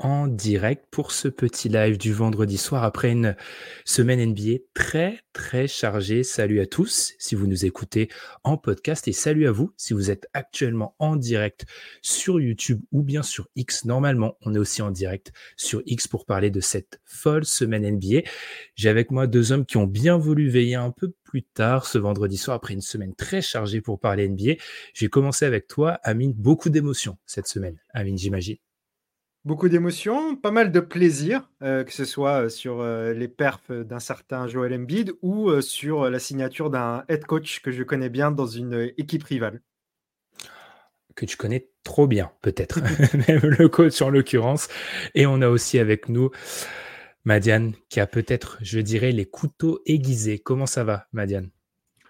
en direct pour ce petit live du vendredi soir après une semaine NBA très très chargée. Salut à tous si vous nous écoutez en podcast et salut à vous si vous êtes actuellement en direct sur YouTube ou bien sur X. Normalement, on est aussi en direct sur X pour parler de cette folle semaine NBA. J'ai avec moi deux hommes qui ont bien voulu veiller un peu plus tard ce vendredi soir après une semaine très chargée pour parler NBA. J'ai commencé avec toi, Amine. Beaucoup d'émotions cette semaine, Amine, j'imagine. Beaucoup d'émotions, pas mal de plaisir, euh, que ce soit euh, sur euh, les perfs d'un certain Joel Embiid ou sur la signature d'un head coach que je connais bien dans une équipe rivale. Que tu connais trop bien, peut-être, même le coach en l'occurrence. Et on a aussi avec nous Madiane, qui a peut-être, je dirais, les couteaux aiguisés. Comment ça va, Madiane?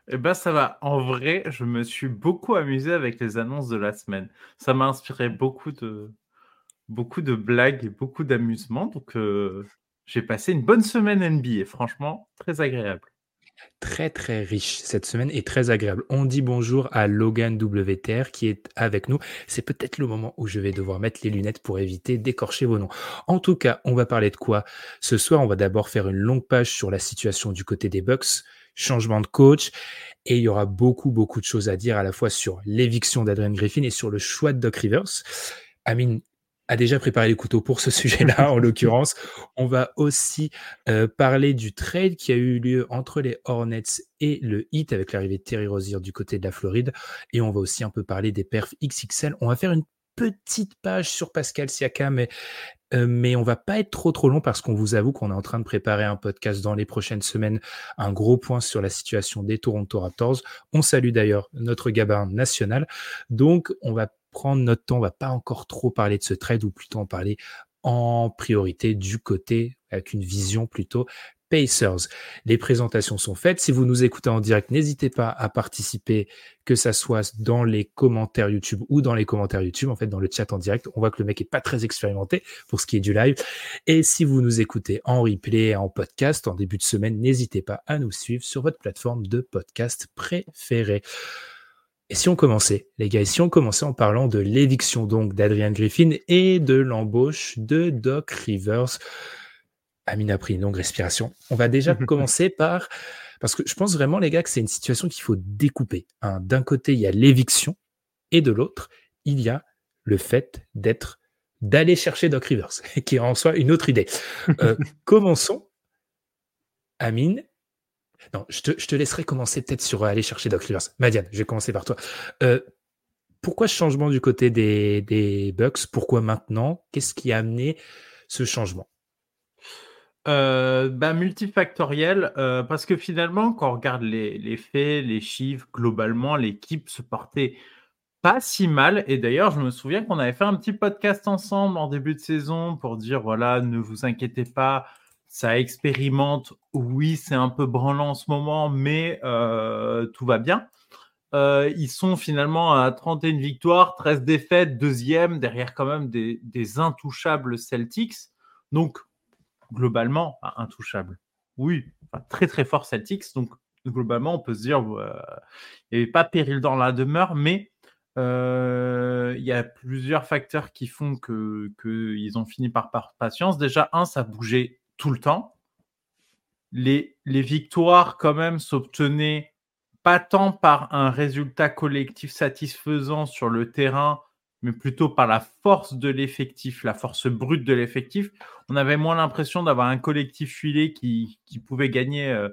Eh ben, ça va. En vrai, je me suis beaucoup amusé avec les annonces de la semaine. Ça m'a inspiré beaucoup de, beaucoup de blagues beaucoup d'amusement. Donc, euh, j'ai passé une bonne semaine NBA. Franchement, très agréable. Très très riche cette semaine et très agréable. On dit bonjour à Logan WTR qui est avec nous. C'est peut-être le moment où je vais devoir mettre les lunettes pour éviter d'écorcher vos noms. En tout cas, on va parler de quoi Ce soir, on va d'abord faire une longue page sur la situation du côté des Bucks, changement de coach, et il y aura beaucoup beaucoup de choses à dire à la fois sur l'éviction d'Adrian Griffin et sur le choix de Doc Rivers. Amine, a déjà préparé les couteaux pour ce sujet-là, en l'occurrence. On va aussi euh, parler du trade qui a eu lieu entre les Hornets et le Heat avec l'arrivée de Terry Rozier du côté de la Floride. Et on va aussi un peu parler des perfs XXL. On va faire une petite page sur Pascal Siakam, mais, euh, mais on va pas être trop trop long parce qu'on vous avoue qu'on est en train de préparer un podcast dans les prochaines semaines, un gros point sur la situation des Toronto Raptors. On salue d'ailleurs notre gabarin national. Donc, on va prendre notre temps, on va pas encore trop parler de ce trade ou plutôt en parler en priorité du côté avec une vision plutôt Pacers. Les présentations sont faites. Si vous nous écoutez en direct, n'hésitez pas à participer, que ça soit dans les commentaires YouTube ou dans les commentaires YouTube, en fait, dans le chat en direct. On voit que le mec est pas très expérimenté pour ce qui est du live. Et si vous nous écoutez en replay, en podcast, en début de semaine, n'hésitez pas à nous suivre sur votre plateforme de podcast préférée. Et si on commençait, les gars, si on commençait en parlant de l'éviction donc d'Adrian Griffin et de l'embauche de Doc Rivers, Amine a pris une longue respiration. On va déjà commencer par, parce que je pense vraiment, les gars, que c'est une situation qu'il faut découper. Hein. D'un côté, il y a l'éviction et de l'autre, il y a le fait d'être, d'aller chercher Doc Rivers, qui est en soi une autre idée. Euh, commençons. Amine, non, je te, laisserai commencer peut-être sur aller chercher Doc Rivers. Madiane, je vais commencer par toi. Euh, pourquoi ce changement du côté des, Bucks? Pourquoi maintenant? Qu'est-ce qui a amené ce changement? Euh, bah, multifactoriel, euh, parce que finalement, quand on regarde les, les faits, les chiffres, globalement, l'équipe se portait pas si mal. Et d'ailleurs, je me souviens qu'on avait fait un petit podcast ensemble en début de saison pour dire voilà, ne vous inquiétez pas, ça expérimente. Oui, c'est un peu branlant en ce moment, mais euh, tout va bien. Euh, ils sont finalement à 31 victoires, 13 défaites, deuxième, derrière quand même des, intouchables Celtics. Donc, globalement, intouchables. Oui, très très fort Celtics. Donc, globalement, on peut se dire, euh, il n'y avait pas péril dans la demeure, mais il y a plusieurs facteurs qui font qu'ils que ont fini par, par patience. Déjà, un, ça bougeait tout le temps. Les, les victoires, quand même, s'obtenaient pas tant par un résultat collectif satisfaisant sur le terrain mais plutôt par la force de l'effectif, la force brute de l'effectif. On avait moins l'impression d'avoir un collectif huilé qui, pouvait gagner euh,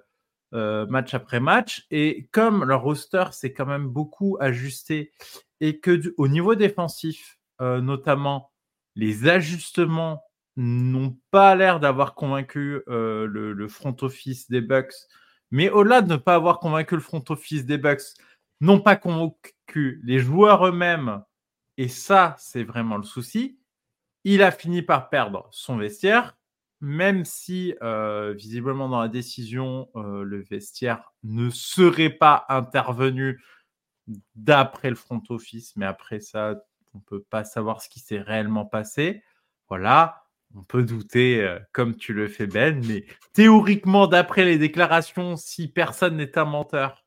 euh, match après match. Et comme leur roster s'est quand même beaucoup ajusté et que au niveau défensif, euh, notamment, les ajustements n'ont pas l'air d'avoir convaincu le, front office des Bucks. Mais au-delà de ne pas avoir convaincu le front office des Bucks, n'ont pas convaincu les joueurs eux-mêmes et ça, c'est vraiment le souci. Il a fini par perdre son vestiaire, même si euh, visiblement dans la décision, euh, le vestiaire ne serait pas intervenu d'après le front office, mais après ça, on ne peut pas savoir ce qui s'est réellement passé. Voilà, on peut douter, euh, comme tu le fais Ben, mais théoriquement, d'après les déclarations, si personne n'est un menteur,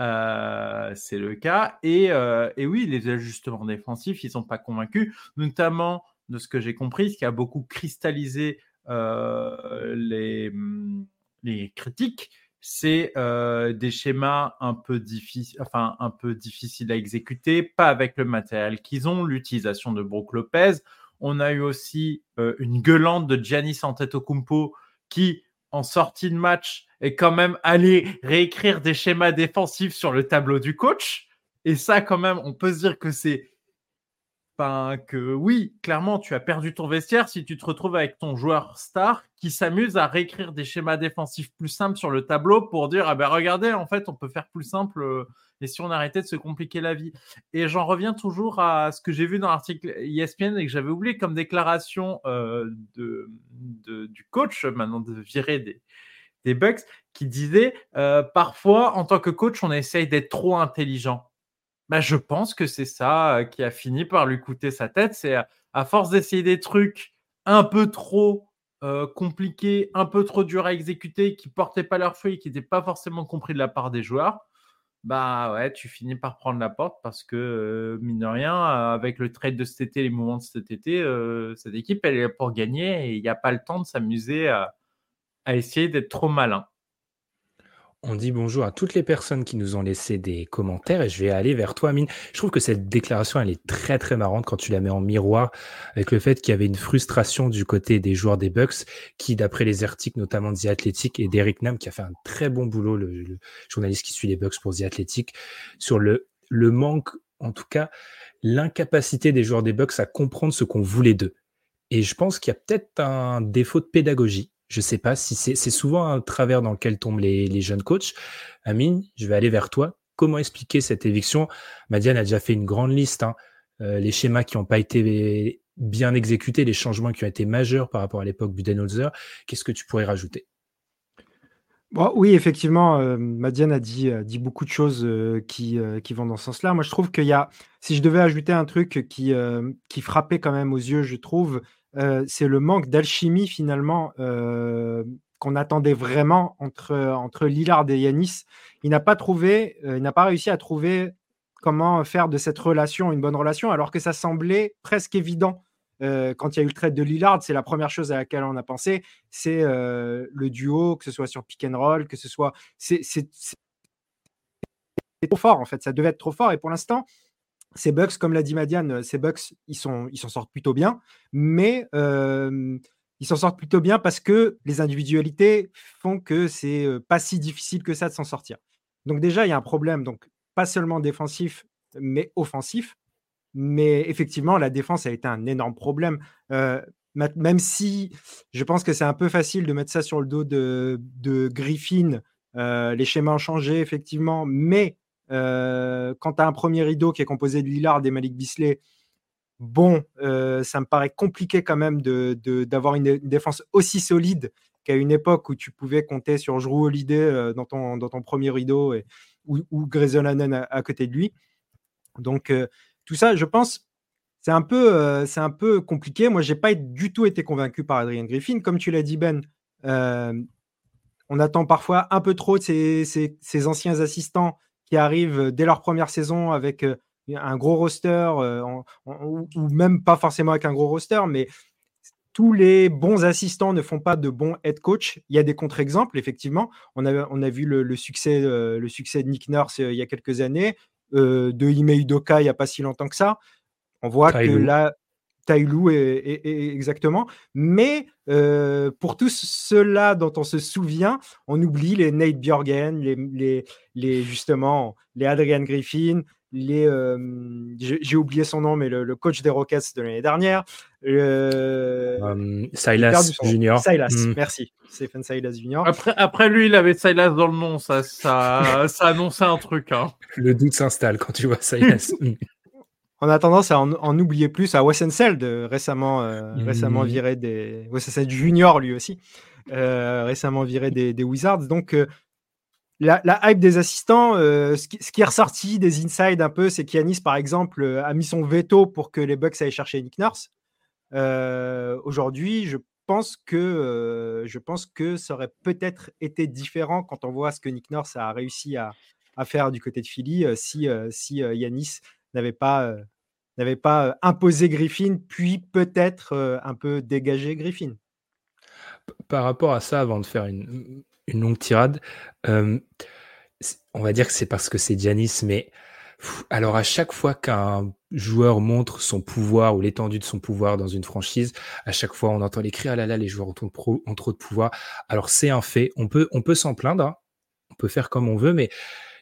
euh, c'est le cas. Euh, et, oui, les ajustements défensifs, ils ne sont pas convaincus, notamment de ce que j'ai compris, ce qui a beaucoup cristallisé les, mm, les, critiques, c'est des schémas un peu, difficiles, enfin, un peu difficiles à exécuter, pas avec le matériel qu'ils ont, l'utilisation de Brook Lopez. On a eu aussi une gueulante de Giannis Antetokounmpo qui, en sortie de match, et quand même aller réécrire des schémas défensifs sur le tableau du coach. Et ça, quand même, on peut se dire que c'est. Enfin, que oui, clairement, tu as perdu ton vestiaire si tu te retrouves avec ton joueur star qui s'amuse à réécrire des schémas défensifs plus simples sur le tableau pour dire Ah ben regardez, en fait, on peut faire plus simple euh, et si on arrêtait de se compliquer la vie. Et j'en reviens toujours à ce que j'ai vu dans l'article ESPN et que j'avais oublié comme déclaration euh, du coach, maintenant de virer des, des Bucks qui disaient euh, parfois, en tant que coach, on essaye d'être trop intelligent. Bah, je pense que c'est ça euh, qui a fini par lui coûter sa tête. C'est à, force d'essayer des trucs un peu trop compliqués, un peu trop durs à exécuter, qui portaient pas leurs fruits, qui n'étaient pas forcément compris de la part des joueurs. Bah ouais, tu finis par prendre la porte parce que, mine de rien, avec le trade de cet été, les mouvements de cet été, cette équipe, elle est là pour gagner et il n'y a pas le temps de s'amuser à, à essayer d'être trop malin. On dit bonjour à toutes les personnes qui nous ont laissé des commentaires et je vais aller vers toi, Amine. Je trouve que cette déclaration, elle est très très marrante quand tu la mets en miroir avec le fait qu'il y avait une frustration du côté des joueurs des Bucks qui, d'après les articles notamment de The Athletic et d'Eric Nam, qui a fait un très bon boulot, le, journaliste qui suit les Bucks pour The Athletic, sur le, le manque, en tout cas, l'incapacité des joueurs des Bucks à comprendre ce qu'on voulait d'eux. Et je pense qu'il y a peut-être un défaut de pédagogie je sais pas si c'est souvent un travers dans lequel tombent les, jeunes coachs. Amine, je vais aller vers toi. Comment expliquer cette éviction? Madiane a déjà fait une grande liste. Hein. Euh, les schémas qui n'ont pas été bien exécutés, les changements qui ont été majeurs par rapport à l'époque Budenholzer. Qu'est-ce que tu pourrais rajouter? Bon, oui, effectivement, euh, Madiane a dit, dit beaucoup de choses euh, qui, vont dans ce sens-là. Moi, je trouve qu'il y a, si je devais ajouter un truc qui frappait quand même aux yeux, je trouve, c'est le manque d'alchimie finalement qu'on attendait vraiment entre, entre Lillard et Yanis. Il n'a pas trouvé, il n'a pas réussi à trouver comment faire de cette relation une bonne relation, alors que ça semblait presque évident. quand il y a eu le trade de Lillard, c'est la première chose à laquelle on a pensé, c'est le duo, que ce soit sur pick and roll, que ce soit, c'est trop fort en fait, ça devait être trop fort. Et pour l'instant, ces Bucks, comme l'a dit Madiane, euh, ces Bucks, ils s'en ils sortent plutôt bien, mais ils s'en sortent plutôt bien parce que les individualités font que c'est pas si difficile que ça de s'en sortir. Donc déjà, il y a un problème, donc pas seulement défensif, mais offensif. Mais effectivement, la défense a été un énorme problème. même si je pense que c'est un peu facile de mettre ça sur le dos de, de Griffin, les schémas ont changé, effectivement, mais euh, quand tu as un premier rideau qui est composé de Lillard et Malik Bisley, bon, euh, ça me paraît compliqué quand même d'avoir de, une, défense aussi solide qu'à une époque où tu pouvais compter sur Drew Holiday euh, dans, ton, dans ton premier rideau et, ou, ou Grayson à, côté de lui. Donc, tout ça, je pense, c'est un, peu, un peu compliqué. Moi, je n'ai pas du tout été convaincu par Adrian Griffin. Comme tu l'as dit, Ben, on attend parfois un peu trop de ses anciens assistants qui arrivent dès leur première saison avec un gros roster, ou, même pas forcément avec un gros roster, mais tous les bons assistants ne font pas de bons head coach. Il y a des contre-exemples, effectivement. On a, on a vu le, succès, le succès de Nick Nurse il y a quelques années, de Ime Udoka il n'y a pas si longtemps que ça. On voit que là, Tailou est, exactement. Mais pour tous ceux-là dont on se souvient, on oublie les Nate Bjorgen, les, les, justement les Adrian Griffin, les j'ai oublié son nom, mais le, coach des Rockets de l'année dernière. Silas Junior. Silas, hmm. merci. Stephen Silas Junior. Après, après lui, il avait Silas dans le nom, ça, ça, ça annonçait un truc. Hein. Le doute s'installe quand tu vois Silas. On a tendance à en, oublier plus. À Wessenseld, récemment, euh, récemment mmh. viré des. Wessenseld Junior, lui aussi, euh, récemment viré des, Wizards. Donc, euh, la, hype des assistants, ce qui, est ressorti des inside un peu, c'est qu'Yanis, par exemple, a mis son veto pour que les Bucks aillent chercher Nick Nurse. Aujourd'hui, je pense que je pense que ça aurait peut-être été différent quand on voit ce que Nick Nurse a réussi à, faire du côté de Philly si, si Yanis n'avait pas n'avait pas imposé Griffin, puis peut-être un peu dégagé Griffin. Par rapport à ça, avant de faire une, longue tirade, on va dire que c'est parce que c'est Giannis, mais alors à chaque fois qu'un joueur montre son pouvoir ou l'étendue de son pouvoir dans une franchise, à chaque fois on entend les cris ah là là les joueurs ont trop, de pouvoir. Alors c'est un fait, on peut on peut s'en plaindre, hein. on peut faire comme on veut, mais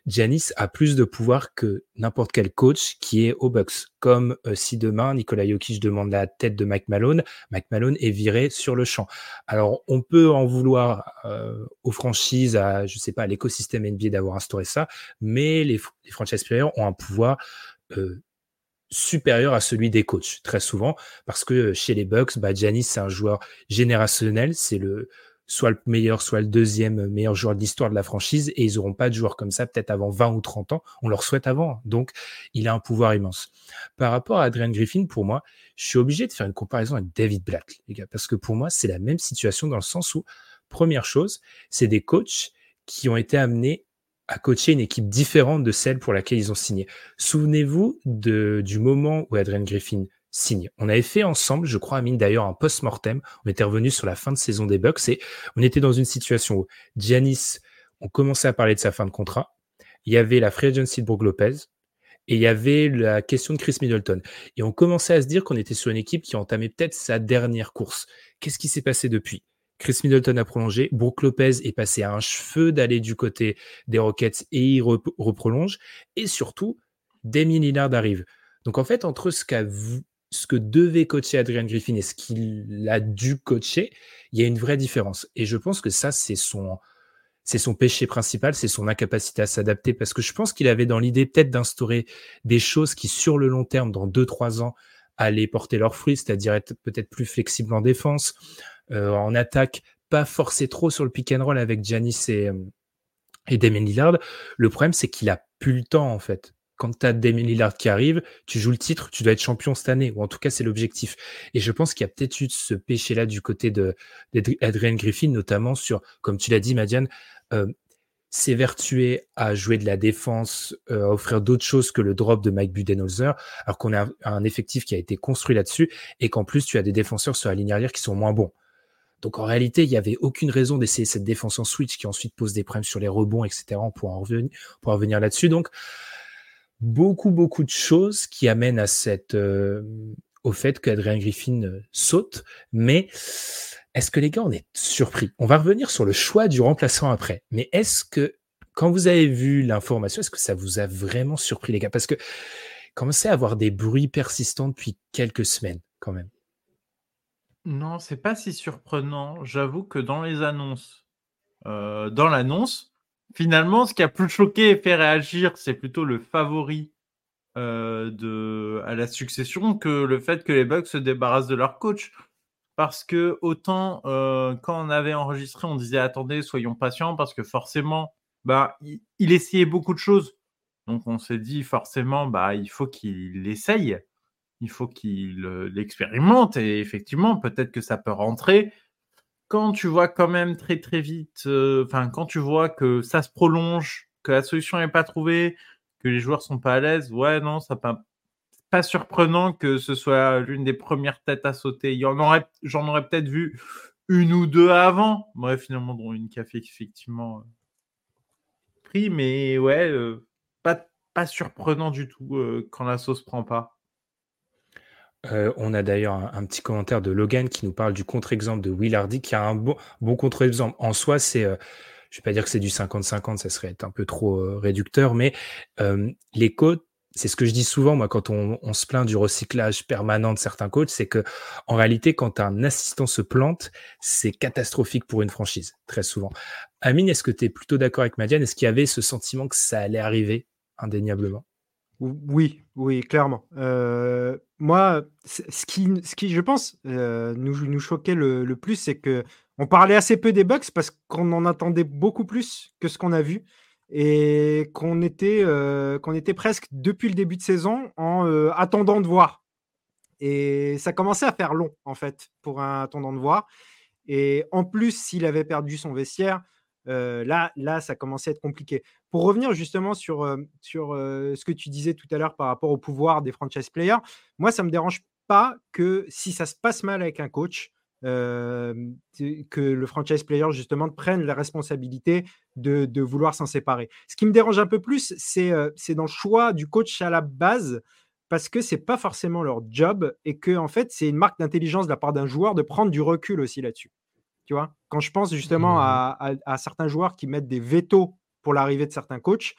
Giannis a plus de pouvoir que n'importe quel coach qui est au Bucks. Comme euh, si demain Nikola Jokic demande la tête de Mike Malone, Mike Malone est viré sur le champ. Alors on peut en vouloir euh, aux franchises, à je sais pas, à l'écosystème NBA d'avoir instauré ça, mais les, les franchise players ont un pouvoir euh, supérieur à celui des coachs très souvent parce que chez les Bucks, bah, c'est un joueur générationnel, c'est le soit le meilleur, soit le deuxième meilleur joueur de l'histoire de la franchise, et ils n'auront pas de joueurs comme ça peut-être avant 20 ou 30 ans. On leur souhaite avant. Donc, il a un pouvoir immense. Par rapport à Adrian Griffin, pour moi, je suis obligé de faire une comparaison avec David Black, les gars, parce que pour moi, c'est la même situation dans le sens où, première chose, c'est des coachs qui ont été amenés à coacher une équipe différente de celle pour laquelle ils ont signé. Souvenez-vous du moment où Adrian Griffin signe. On avait fait ensemble, je crois, Amine, d'ailleurs, un post-mortem. On était revenu sur la fin de saison des Bucks et on était dans une situation où Giannis, on commençait à parler de sa fin de contrat. Il y avait la free agency de Brook Lopez et il y avait la question de Chris Middleton. Et on commençait à se dire qu'on était sur une équipe qui entamait peut-être sa dernière course. Qu'est-ce qui s'est passé depuis? Chris Middleton a prolongé, Brook Lopez est passé à un cheveu d'aller du côté des Rockets et il reprolonge. Et surtout, Damien Lillard arrive. Donc en fait, entre ce qu'a ce que devait coacher Adrian Griffin et ce qu'il a dû coacher, il y a une vraie différence. Et je pense que ça, c'est son, c'est son péché principal, c'est son incapacité à s'adapter, parce que je pense qu'il avait dans l'idée peut-être d'instaurer des choses qui, sur le long terme, dans 2-3 ans, allaient porter leurs fruits, c'est-à-dire être peut-être plus flexible en défense, euh, en attaque, pas forcer trop sur le pick and roll avec Giannis et, euh, et Damien Lillard. Le problème, c'est qu'il a plus le temps, en fait quand tu as Damien Lillard qui arrive, tu joues le titre, tu dois être champion cette année, ou en tout cas c'est l'objectif. Et je pense qu'il y a peut-être eu ce péché-là du côté d'Adrian Griffin, notamment sur, comme tu l'as dit, Madiane, euh, s'évertuer à jouer de la défense, euh, à offrir d'autres choses que le drop de Mike Budenholzer, alors qu'on a un, effectif qui a été construit là-dessus, et qu'en plus tu as des défenseurs sur la ligne arrière qui sont moins bons. Donc en réalité, il n'y avait aucune raison d'essayer cette défense en switch qui ensuite pose des problèmes sur les rebonds, etc. On pourra en revenir, revenir là-dessus. Donc beaucoup, beaucoup de choses qui amènent euh, au fait qu'Adrien Griffin euh, saute. Mais est-ce que les gars, on est surpris? On va revenir sur le choix du remplaçant après. Mais est-ce que, quand vous avez vu l'information, est-ce que ça vous a vraiment surpris, les gars? Parce que commencez à avoir des bruits persistants depuis quelques semaines, quand même. Non, c'est pas si surprenant. J'avoue que dans les annonces, euh, dans l'annonce, Finalement, ce qui a plus choqué et fait réagir, c'est plutôt le favori euh, à la succession que le fait que les Bucks se débarrassent de leur coach. Parce que autant euh, quand on avait enregistré, on disait attendez, soyons patients, parce que forcément, bah, il, essayait beaucoup de choses. Donc on s'est dit forcément, bah, il faut qu'il essaye, il faut qu'il euh, l'expérimente, et effectivement, peut-être que ça peut rentrer quand tu vois quand même très très vite, euh, enfin quand tu vois que ça se prolonge, que la solution n'est pas trouvée, que les joueurs sont pas à l'aise, ouais non, ça pas pas surprenant que ce soit l'une des premières têtes à sauter. J'en aurais peut-être vu une ou deux avant. Bref, finalement, une café effectivement euh, pris, mais ouais, euh, pas pas surprenant du tout quand la sauce prend pas. Euh, on a d'ailleurs un, petit commentaire de Logan qui nous parle du contre-exemple de Will Hardy, qui a un bon, contre-exemple. En soi, c'est, euh, je vais pas dire que c'est du 50-50, ça serait un peu trop euh, réducteur, mais les coachs, c'est ce que je dis souvent, moi, quand on, on, se plaint du recyclage permanent de certains coachs, c'est que en réalité, quand un assistant se plante, c'est catastrophique pour une franchise, très souvent. Amine, est-ce que tu es plutôt d'accord avec Madiane? Est-ce qu'il y avait ce sentiment que ça allait arriver indéniablement? Oui, oui, clairement. Euh, moi, ce qui, je pense, euh, nous, nous choquait le, plus, c'est que on parlait assez peu des Bucks parce qu'on en attendait beaucoup plus que ce qu'on a vu et qu'on était, euh, qu'on était presque depuis le début de saison en attendant de voir. Et ça commençait à faire long, en fait, pour un attendant de voir. Et en plus, s'il avait perdu son vestiaire, là, là, ça commençait à être compliqué. Pour revenir justement sur, sur ce que tu disais tout à l'heure par rapport au pouvoir des franchise players, moi, ça ne me dérange pas que si ça se passe mal avec un coach, que le franchise player justement prenne la responsabilité de, vouloir s'en séparer. Ce qui me dérange un peu plus, c'est c'est dans le choix du coach à la base parce que c'est pas forcément leur job et que en fait c'est une marque d'intelligence de la part d'un joueur de prendre du recul aussi là-dessus. Tu vois, quand je pense justement mmh à, certains joueurs qui mettent des vétos pour l'arrivée de certains coachs,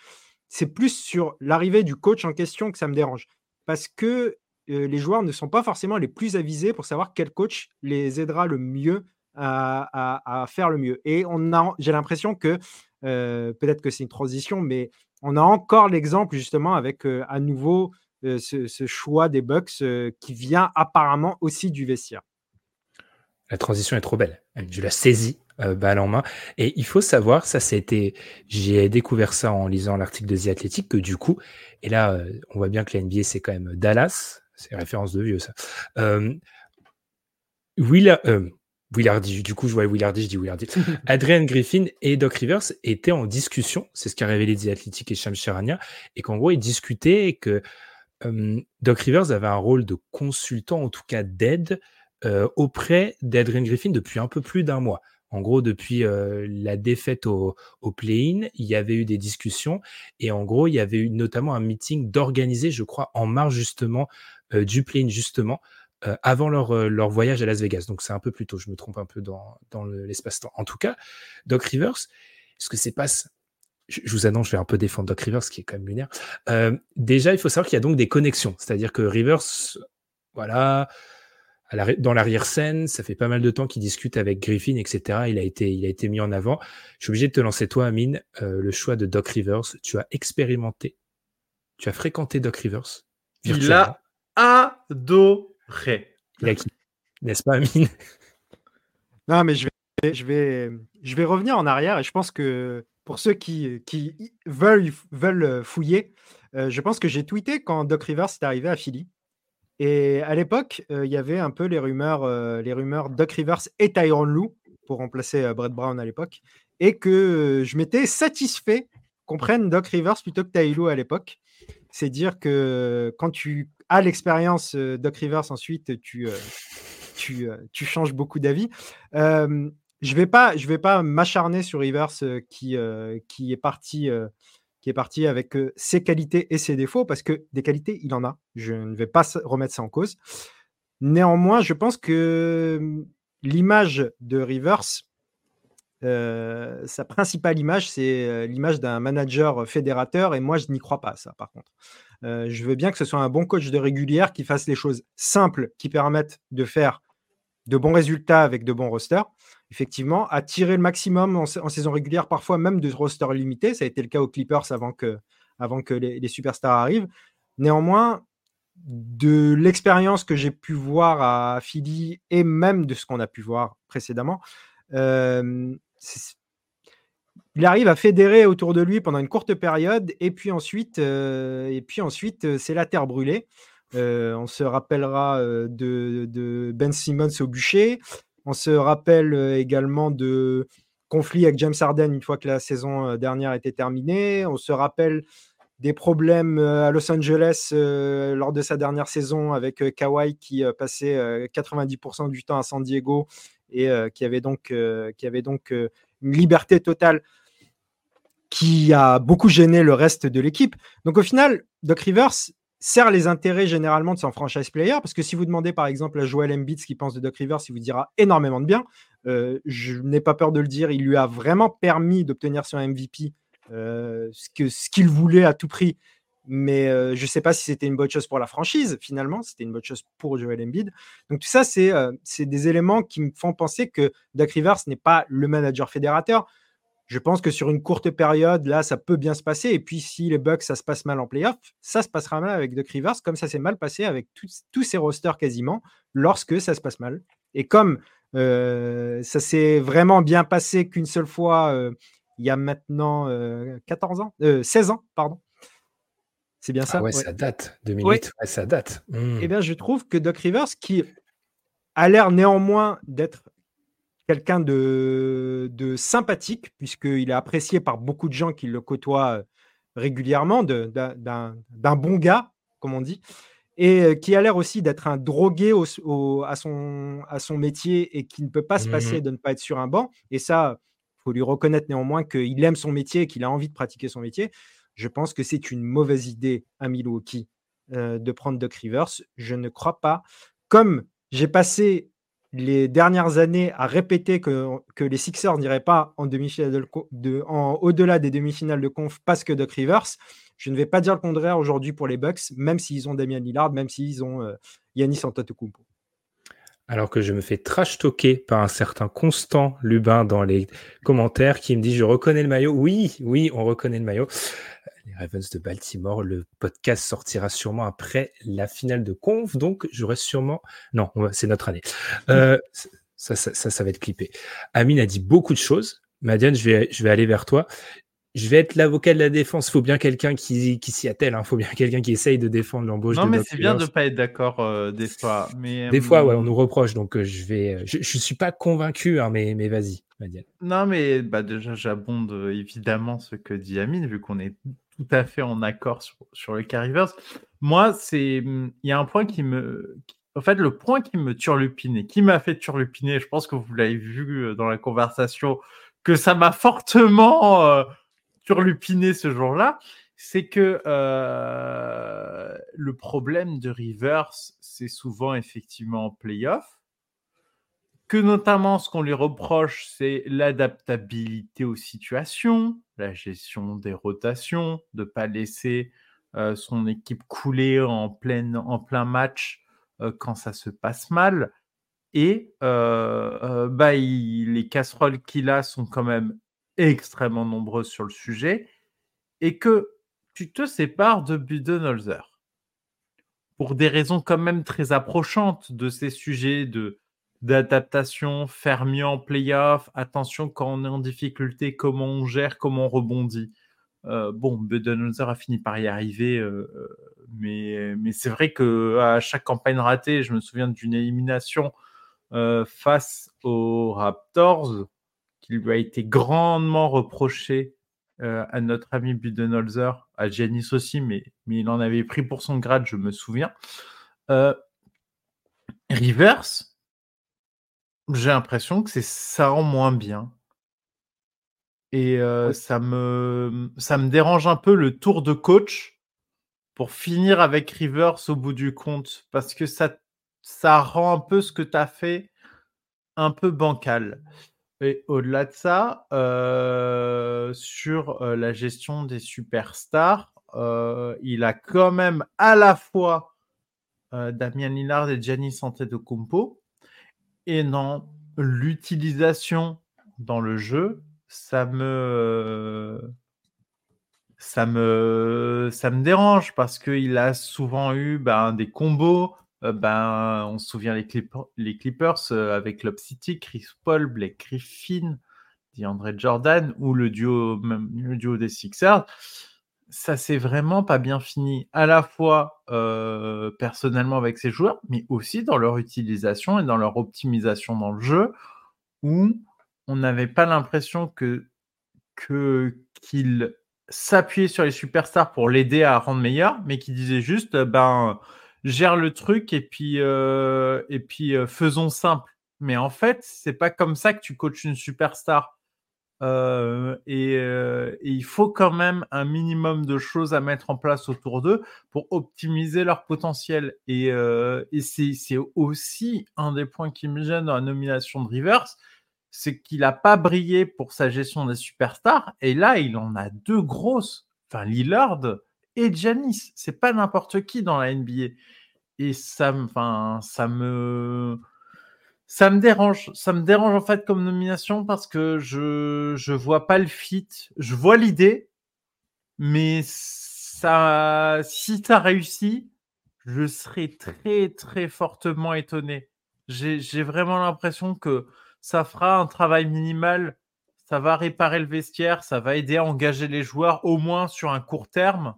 c'est plus sur l'arrivée du coach en question que ça me dérange. Parce que les joueurs ne sont pas forcément les plus avisés pour savoir quel coach les aidera le mieux à, faire le mieux. Et on a, j'ai l'impression que peut-être que c'est une transition, mais on a encore l'exemple justement avec à nouveau ce, ce, choix des Bucks qui vient apparemment aussi du vestiaire. La transition est trop belle. Je la saisis euh, balle en main. Et il faut savoir, ça, c'était, j'ai découvert ça en lisant l'article de The Athletic, que du coup, et là, euh, on voit bien que la NBA, c'est quand même Dallas. C'est référence de vieux, ça. Euh, euh, Willardy, du coup, je vois Willardy, je dis Willardy. Adrian Griffin et Doc Rivers étaient en discussion. C'est ce qu'a révélé The Athletic et Sham Sherania. Et qu'en gros, ils discutaient et que Doc Rivers avait un rôle de consultant, en tout cas d'aide, euh, auprès d'Adrian Griffin depuis un peu plus d'un mois. En gros, depuis euh, la défaite au, play-in, il y avait eu des discussions et en gros, il y avait eu notamment un meeting d'organiser, je crois, en marge justement euh, du play-in, justement, avant leur, leur, voyage à Las Vegas. Donc, c'est un peu plus tôt, je me trompe un peu dans, dans l'espace-temps. En tout cas, Doc Rivers, ce que c'est pas. Je, je vous annonce, je vais un peu défendre Doc Rivers, qui est quand même lunaire. déjà, il faut savoir qu'il y a donc des connexions. C'est-à-dire que Rivers, voilà, dans l'arrière-scène, ça fait pas mal de temps qu'il discute avec Griffin, etc. Il a été, il a été mis en avant. Je suis obligé de te lancer, toi, Amine, euh, le choix de Doc Rivers. Tu as expérimenté, tu as fréquenté Doc Rivers. Il a adoré. N'est-ce pas, Amine? Non, mais je vais, je, vais, je vais revenir en arrière et je pense que pour ceux qui, qui veulent, veulent fouiller, euh, je pense que j'ai tweeté quand Doc Rivers est arrivé à Philly. Et à l'époque, il y avait un peu les rumeurs, les rumeurs Doc Rivers et Tyron Lou pour remplacer Brett Brown à l'époque, et que je m'étais satisfait qu'on prenne Doc Rivers plutôt que Ty à l'époque. C'est dire que quand tu as l'expérience Doc Rivers, ensuite tu, tu, tu changes beaucoup d'avis. je vais pas, pas m'acharner sur Rivers qui, qui est parti qui est parti avec ses qualités et ses défauts, parce que des qualités, il en a. Je ne vais pas remettre ça en cause. Néanmoins, je pense que l'image de Rivers, sa principale image, c'est l'image d'un manager fédérateur, et moi, je n'y crois pas, ça, par contre. je veux bien que ce soit un bon coach de régulière qui fasse les choses simples, qui permettent de faire de bons résultats avec de bons rosters effectivement, à tirer le maximum en, saison régulière, parfois même de roster limité. Ça a été le cas aux Clippers avant que, les, superstars arrivent. Néanmoins, de l'expérience que j'ai pu voir à Philly et même de ce qu'on a pu voir précédemment, euh, il arrive à fédérer autour de lui pendant une courte période et puis ensuite, euh, et puis ensuite euh, c'est la terre brûlée. on se rappellera de, de, Ben Simmons au bûcher. On se rappelle euh, également de conflits avec James Harden une fois que la saison euh, dernière était terminée. On se rappelle des problèmes euh, à Los Angeles lors de sa dernière saison avec Kawhi qui passait 90% du temps à San Diego et qui avait donc, qui avait donc une liberté totale qui a beaucoup gêné le reste de l'équipe. Donc au final, Doc Rivers, sert les intérêts généralement de son franchise player. Parce que si vous demandez par exemple à Joel Embiid ce qu'il pense de Doc Rivers, il vous dira énormément de bien. Euh, je n'ai pas peur de le dire, il lui a vraiment permis d'obtenir son MVP, euh, ce qu'il voulait à tout prix. Mais euh, je ne sais pas si c'était une bonne chose pour la franchise, finalement. C'était une bonne chose pour Joel Embiid. Donc, tout ça, c'est des éléments qui me font penser que Doc Rivers n'est pas le manager fédérateur. Je pense que sur une courte période, là, ça peut bien se passer. Et puis, si les Bucks, ça se passe mal en playoff, ça se passera mal avec Doc Rivers, comme ça s'est mal passé avec tous ces rosters quasiment, lorsque ça se passe mal. Et comme euh, ça s'est vraiment bien passé qu'une seule fois, euh, il y a maintenant 14 euh, ans, 16 ans, pardon. C'est bien ça? ah ouais, ça date. 2008, ça date. Hmm. Eh bien, je trouve que Doc Rivers, qui a l'air néanmoins d'être quelqu'un de, de, sympathique, puisqu'il est apprécié par beaucoup de gens qui le côtoient régulièrement, d'un bon gars, comme on dit et qui a l'air aussi d'être un drogué à, son, à son métier et qui ne peut pas se passer mmh de ne pas être sur un banc. Et ça, il faut lui reconnaître néanmoins qu'il aime son métier et qu'il a envie de pratiquer son métier. Je pense que c'est une mauvaise idée à Milwaukee de prendre Doc Rivers. Je ne crois pas. Comme j'ai passé les dernières années à répéter que, que les Sixers n'iraient pas en demi-finale de, en, au-delà des demi-finales de conf parce que Doc Rivers, je ne vais pas dire le contraire aujourd'hui pour les Bucks, même s'ils ont Damien Lillard, même s'ils ont euh, Yannis Antetokounmpo. Alors que je me fais trash talker par un certain Constant Lubin dans les commentaires qui me dit je reconnais le maillot. Oui, oui, on reconnaît le maillot. Les Ravens de Baltimore, le podcast sortira sûrement après la finale de conf, donc j'aurai sûrement. Non, c'est notre année. Euh, ça, ça, ça, va être clippé. Amine a dit beaucoup de choses. Madiane, je vais, je vais aller vers toi je vais être l'avocat de la défense. Il faut bien quelqu'un qui, qui s'y attelle. Il hein. faut bien quelqu'un qui essaye de défendre l'embauche. Non, mais c'est bien de ne pas être d'accord euh, des fois. Mais, des fois, ouais, on nous reproche. Donc, euh, je vais. Euh, je, je suis pas convaincu, hein, mais, mais vas-y, Non, mais bah, déjà, j'abonde évidemment ce que dit Amine, vu qu'on est tout à fait en accord sur, sur le Carrivers. Moi, c'est. Il y a un point qui me. En fait, le point qui me turlupine et qui m'a fait turlupiner, je pense que vous l'avez vu dans la conversation, que ça m'a fortement turlupiné ce jour-là, c'est que euh, le problème de Rivers, c'est souvent effectivement en playoff. Que notamment ce qu'on lui reproche, c'est l'adaptabilité aux situations, la gestion des rotations, de ne pas laisser son équipe couler en, plein, match quand ça se passe mal. Et bah, les casseroles qu'il a sont quand même extrêmement nombreuses sur le sujet et que tu te sépares de Budenholzer pour des raisons quand même très approchantes de ces sujets de d'adaptation, en playoff, attention quand on est en difficulté, comment on gère, comment on rebondit. Euh, bon, Budenholzer a fini par y arriver, euh, mais, mais c'est vrai que à chaque campagne ratée, je me souviens d'une élimination euh, face aux Raptors qui lui a été grandement reproché à notre ami Budenholzer, à Giannis aussi, mais, mais il en avait pris pour son grade, je me souviens. Rivers, j'ai l'impression que c'est ça en moins bien. Et euh, ça, me, ça me dérange un peu le tour de coach pour finir avec Rivers au bout du compte, parce que ça, ça rend un peu ce que tu as fait un peu bancal. Et au-delà de ça, euh, sur euh, la gestion des superstars, euh, il a quand même à la fois Damien Lillard et Giannis Antetokounmpo. Et dans l'utilisation dans le jeu, ça me, ça me, ça me dérange parce qu'il a souvent eu ben, des combos euh, ben, on se souvient les, Clippers euh, avec Lob City, Chris Paul, Blake Griffin, DeAndre Jordan ou le duo, le duo des Sixers. Ça s'est vraiment pas bien fini, à la fois personnellement avec ces joueurs, mais aussi dans leur utilisation et dans leur optimisation dans le jeu, où on n'avait pas l'impression que qu'ils s'appuyaient sur les superstars pour l'aider à rendre meilleur, mais qui disaient juste, ben gère le truc et puis, et puis faisons simple. Mais en fait, c'est pas comme ça que tu coaches une superstar. Euh, et, euh, et, il faut quand même un minimum de choses à mettre en place autour d'eux pour optimiser leur potentiel. Et, euh, c'est aussi un des points qui me gêne dans la nomination de Rivers, c'est qu'il n'a pas brillé pour sa gestion des superstars. Et là, il en a deux grosses. Enfin, Lillard et Janis. C'est pas n'importe qui dans la NBA. Et ça, enfin, ça me ça me dérange. Ça me dérange en fait comme nomination parce que je je vois pas le fit. Je vois l'idée, mais ça, si ça réussi, je serais très très fortement étonné. J'ai vraiment l'impression que ça fera un travail minimal. Ça va réparer le vestiaire, ça va aider à engager les joueurs au moins sur un court terme.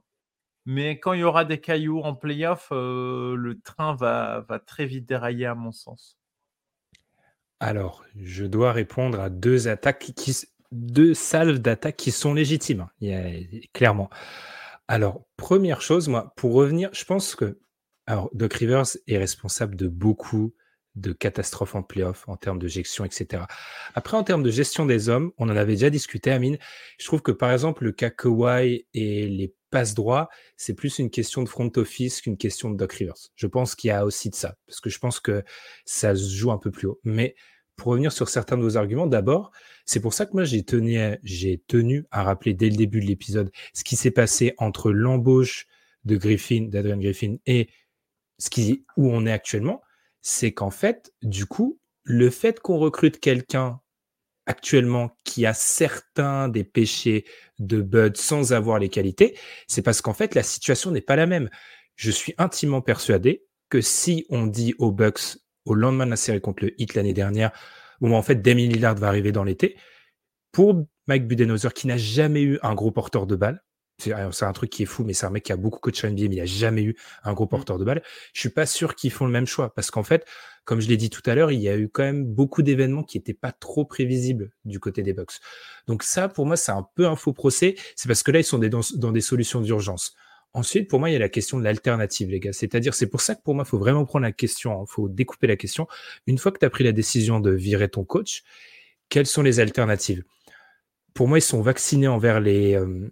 Mais quand il y aura des cailloux en playoff, euh, le train va, va très vite dérailler à mon sens. Alors, je dois répondre à deux attaques qui, deux salves d'attaques qui sont légitimes, hein, clairement. Alors, première chose, moi, pour revenir, je pense que Doc Rivers est responsable de beaucoup de catastrophes en playoff, en termes de gestion, etc. Après, en termes de gestion des hommes, on en avait déjà discuté, Amine. Je trouve que, par exemple, le cas Kawhi et les passes droits, c'est plus une question de front office qu'une question de Doc Rivers. Je pense qu'il y a aussi de ça, parce que je pense que ça se joue un peu plus haut. Mais pour revenir sur certains de vos arguments, d'abord, c'est pour ça que moi j'ai tenu, à rappeler dès le début de l'épisode ce qui s'est passé entre l'embauche de Griffin, d'Adrian Griffin et ce qui, où on est actuellement, c'est qu'en fait, du coup, le fait qu'on recrute quelqu'un actuellement qui a certains des péchés de Bud sans avoir les qualités, c'est parce qu'en fait, la situation n'est pas la même. Je suis intimement persuadé que si on dit aux Bucks au lendemain de la série contre le Heat l'année dernière, où en fait Damien Lillard va arriver dans l'été. Pour Mike Budenholzer, qui n'a jamais eu un gros porteur de balle, c'est un truc qui est fou, mais c'est un mec qui a beaucoup coaché NBA, mais il n'a jamais eu un gros mm. porteur de balle. Je suis pas sûr qu'ils font le même choix, parce qu'en fait, comme je l'ai dit tout à l'heure, il y a eu quand même beaucoup d'événements qui n'étaient pas trop prévisibles du côté des Bucks. Donc ça, pour moi, c'est un peu un faux procès. C'est parce que là, ils sont dans des solutions d'urgence. Ensuite, pour moi, il y a la question de l'alternative, les gars. C'est-à-dire, c'est pour ça que pour moi, il faut vraiment prendre la question, il hein. faut découper la question. Une fois que tu as pris la décision de virer ton coach, quelles sont les alternatives? Pour moi, ils sont vaccinés envers les, euh,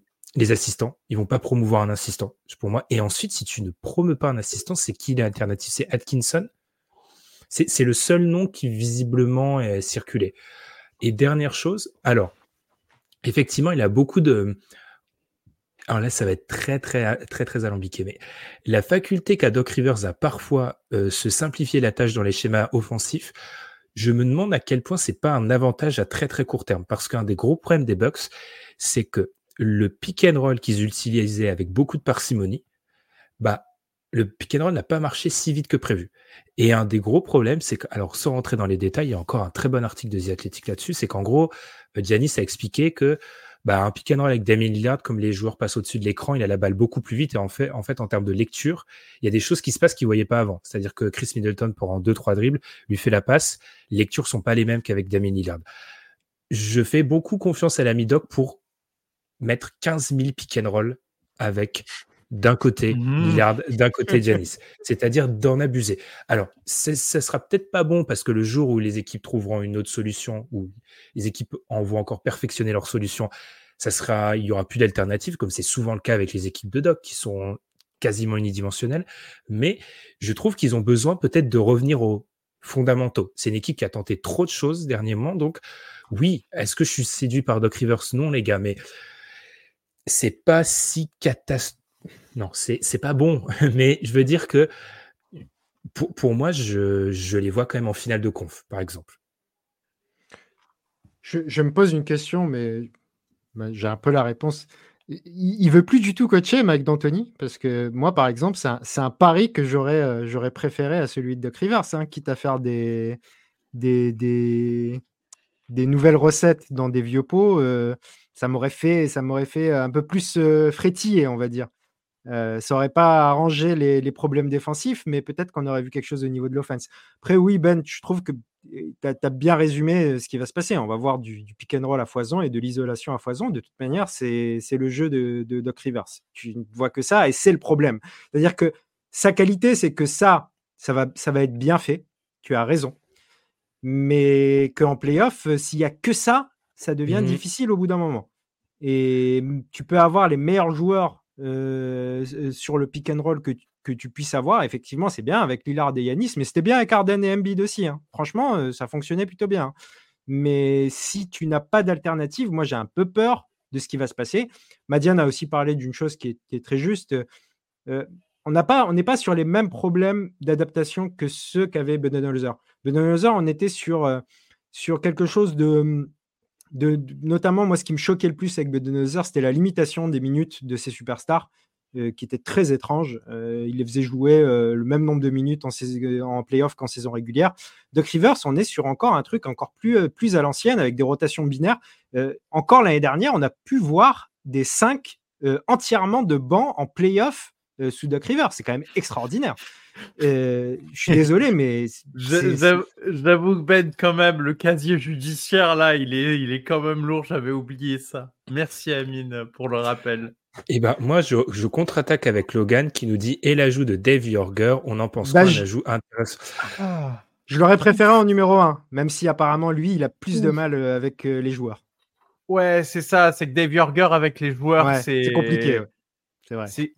assistants. Ils vont pas promouvoir un assistant, pour moi. Et ensuite, si tu ne promeus pas un assistant, c'est qui l'alternative? C'est Atkinson? C'est le seul nom qui visiblement est circulé. Et dernière chose, alors, effectivement, il a beaucoup de alors là, ça va être très, très, très, très alambiqué. Mais la faculté qu'a Doc Rivers à parfois euh, se simplifier la tâche dans les schémas offensifs, je me demande à quel point c'est pas un avantage à très, très court terme. Parce qu'un des gros problèmes des Bucks, c'est que le pick and roll qu'ils utilisaient avec beaucoup de parcimonie, bah, le pick and roll n'a pas marché si vite que prévu. Et un des gros problèmes, c'est que, alors sans rentrer dans les détails, il y a encore un très bon article de The Athletic là-dessus, c'est qu'en gros, Giannis a expliqué que bah, un pick and roll avec Damien Lillard, comme les joueurs passent au-dessus de l'écran, il a la balle beaucoup plus vite. Et en fait, en fait, en termes de lecture, il y a des choses qui se passent qu'il ne voyait pas avant. C'est-à-dire que Chris Middleton, pendant deux, trois dribbles, lui fait la passe. Les lectures sont pas les mêmes qu'avec Damien Lillard. Je fais beaucoup confiance à l'ami Doc pour mettre 15 000 pick and roll avec d'un côté mmh. Lillard, d'un côté Janis. C'est-à-dire d'en abuser. Alors, ça sera peut-être pas bon parce que le jour où les équipes trouveront une autre solution, où les équipes en vont encore perfectionner leur solution, ça sera, il y aura plus d'alternatives, comme c'est souvent le cas avec les équipes de doc qui sont quasiment unidimensionnelles. Mais je trouve qu'ils ont besoin peut-être de revenir aux fondamentaux. C'est une équipe qui a tenté trop de choses dernièrement. Donc, oui, est-ce que je suis séduit par Doc Rivers? Non, les gars, mais c'est pas si catastrophique non, c'est pas bon. Mais je veux dire que pour, moi, je, les vois quand même en finale de conf, par exemple. Je, me pose une question, mais j'ai un peu la réponse. Il, veut plus du tout coacher Mike D'Antoni? Parce que moi, par exemple, c'est un, pari que j'aurais euh, préféré à celui de Doc Rivers, hein, quitte à faire des, nouvelles recettes dans des vieux pots. Euh, ça m'aurait fait, fait un peu plus euh, frétiller, on va dire. Euh, ça n'aurait pas arrangé les, problèmes défensifs, mais peut-être qu'on aurait vu quelque chose au niveau de l'offense. Après, oui, Ben, je trouve que tu as, bien résumé ce qui va se passer. On va voir du, pick and roll à foison et de l'isolation à foison. De toute manière, c'est le jeu de, Doc Rivers. Tu ne vois que ça et c'est le problème. C'est-à-dire que sa qualité, c'est que ça, ça va, ça va être bien fait. Tu as raison. Mais qu'en playoff, s'il n'y a que ça, ça devient Mhm. difficile au bout d'un moment. Et mm, tu peux avoir les meilleurs joueurs euh, s- sur le pick and roll que, que tu puisses avoir. Effectivement, c'est bien avec Lillard et Yanis, mais c'était bien avec Harden et Embiid aussi. hein. Franchement, euh, ça fonctionnait plutôt bien. hein. Mais si tu n'as pas d'alternative, moi j'ai un peu peur de ce qui va se passer. Madiane a aussi parlé d'une chose qui est très juste. Euh, on n'est pas sur les mêmes problèmes d'adaptation que ceux qu'avait Budenholzer. Budenholzer, on était sur, euh, sur quelque chose de, notamment moi, ce qui me choquait le plus avec Budenholzer, c'était la limitation des minutes de ses superstars, euh, qui était très étrange. Euh, il les faisait jouer euh, le même nombre de minutes en, en playoff qu'en saison régulière. Doc Rivers, on est sur encore un truc encore plus, à l'ancienne, avec des rotations binaires. Encore l'année dernière, on a pu voir des 5 entièrement de banc en playoff sous Doc Rivers. C'est quand même extraordinaire. Euh, je suis désolé, mais J'avoue que Ben, quand même, le casier judiciaire, là, il est, il est quand même lourd. J'avais oublié ça. Merci, Amine, pour le rappel. Et ben moi, je, je contre-attaque avec Logan qui nous dit et l'ajout de Dave Yorger, on en pense Bah, quoi un ajout intéressant? je l'aurais préféré en numéro 1, même si apparemment lui, il a plus de mal euh, avec euh, les joueurs. Ouais, c'est ça. C'est que Dave Yorger avec les joueurs, Ouais, c'est c'est compliqué. ouais. C'est vrai. C'est-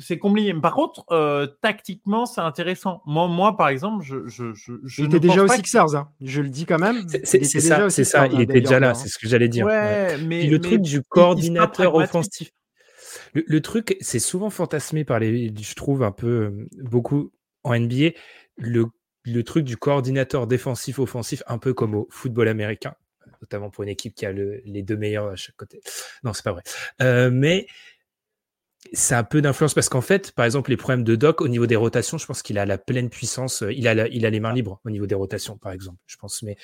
C'est compliqué. Par contre, euh, tactiquement, c'est intéressant. Moi, moi, par exemple, je, je, je, je Il ne était déjà pas Sixers, hein. je le dis quand même. C'est ça, c'est ça, il hein, était déjà là, c'est ce que j'allais dire. ouais. Ouais, mais. Le mais truc du coordinateur offensif. Le, le truc, c'est souvent fantasmé par les, je trouve un peu euh, beaucoup en NBA, le, le truc du coordinateur défensif-offensif, un peu comme au football américain, notamment pour une équipe qui a le- les deux meilleurs à chaque côté. Non, c'est pas vrai. Euh, mais ça a un peu d'influence parce qu'en fait, par exemple, les problèmes de Doc au niveau des rotations, je pense qu'il a la pleine puissance. euh, Il a, il a les mains libres au niveau des rotations, par exemple, je pense. Mais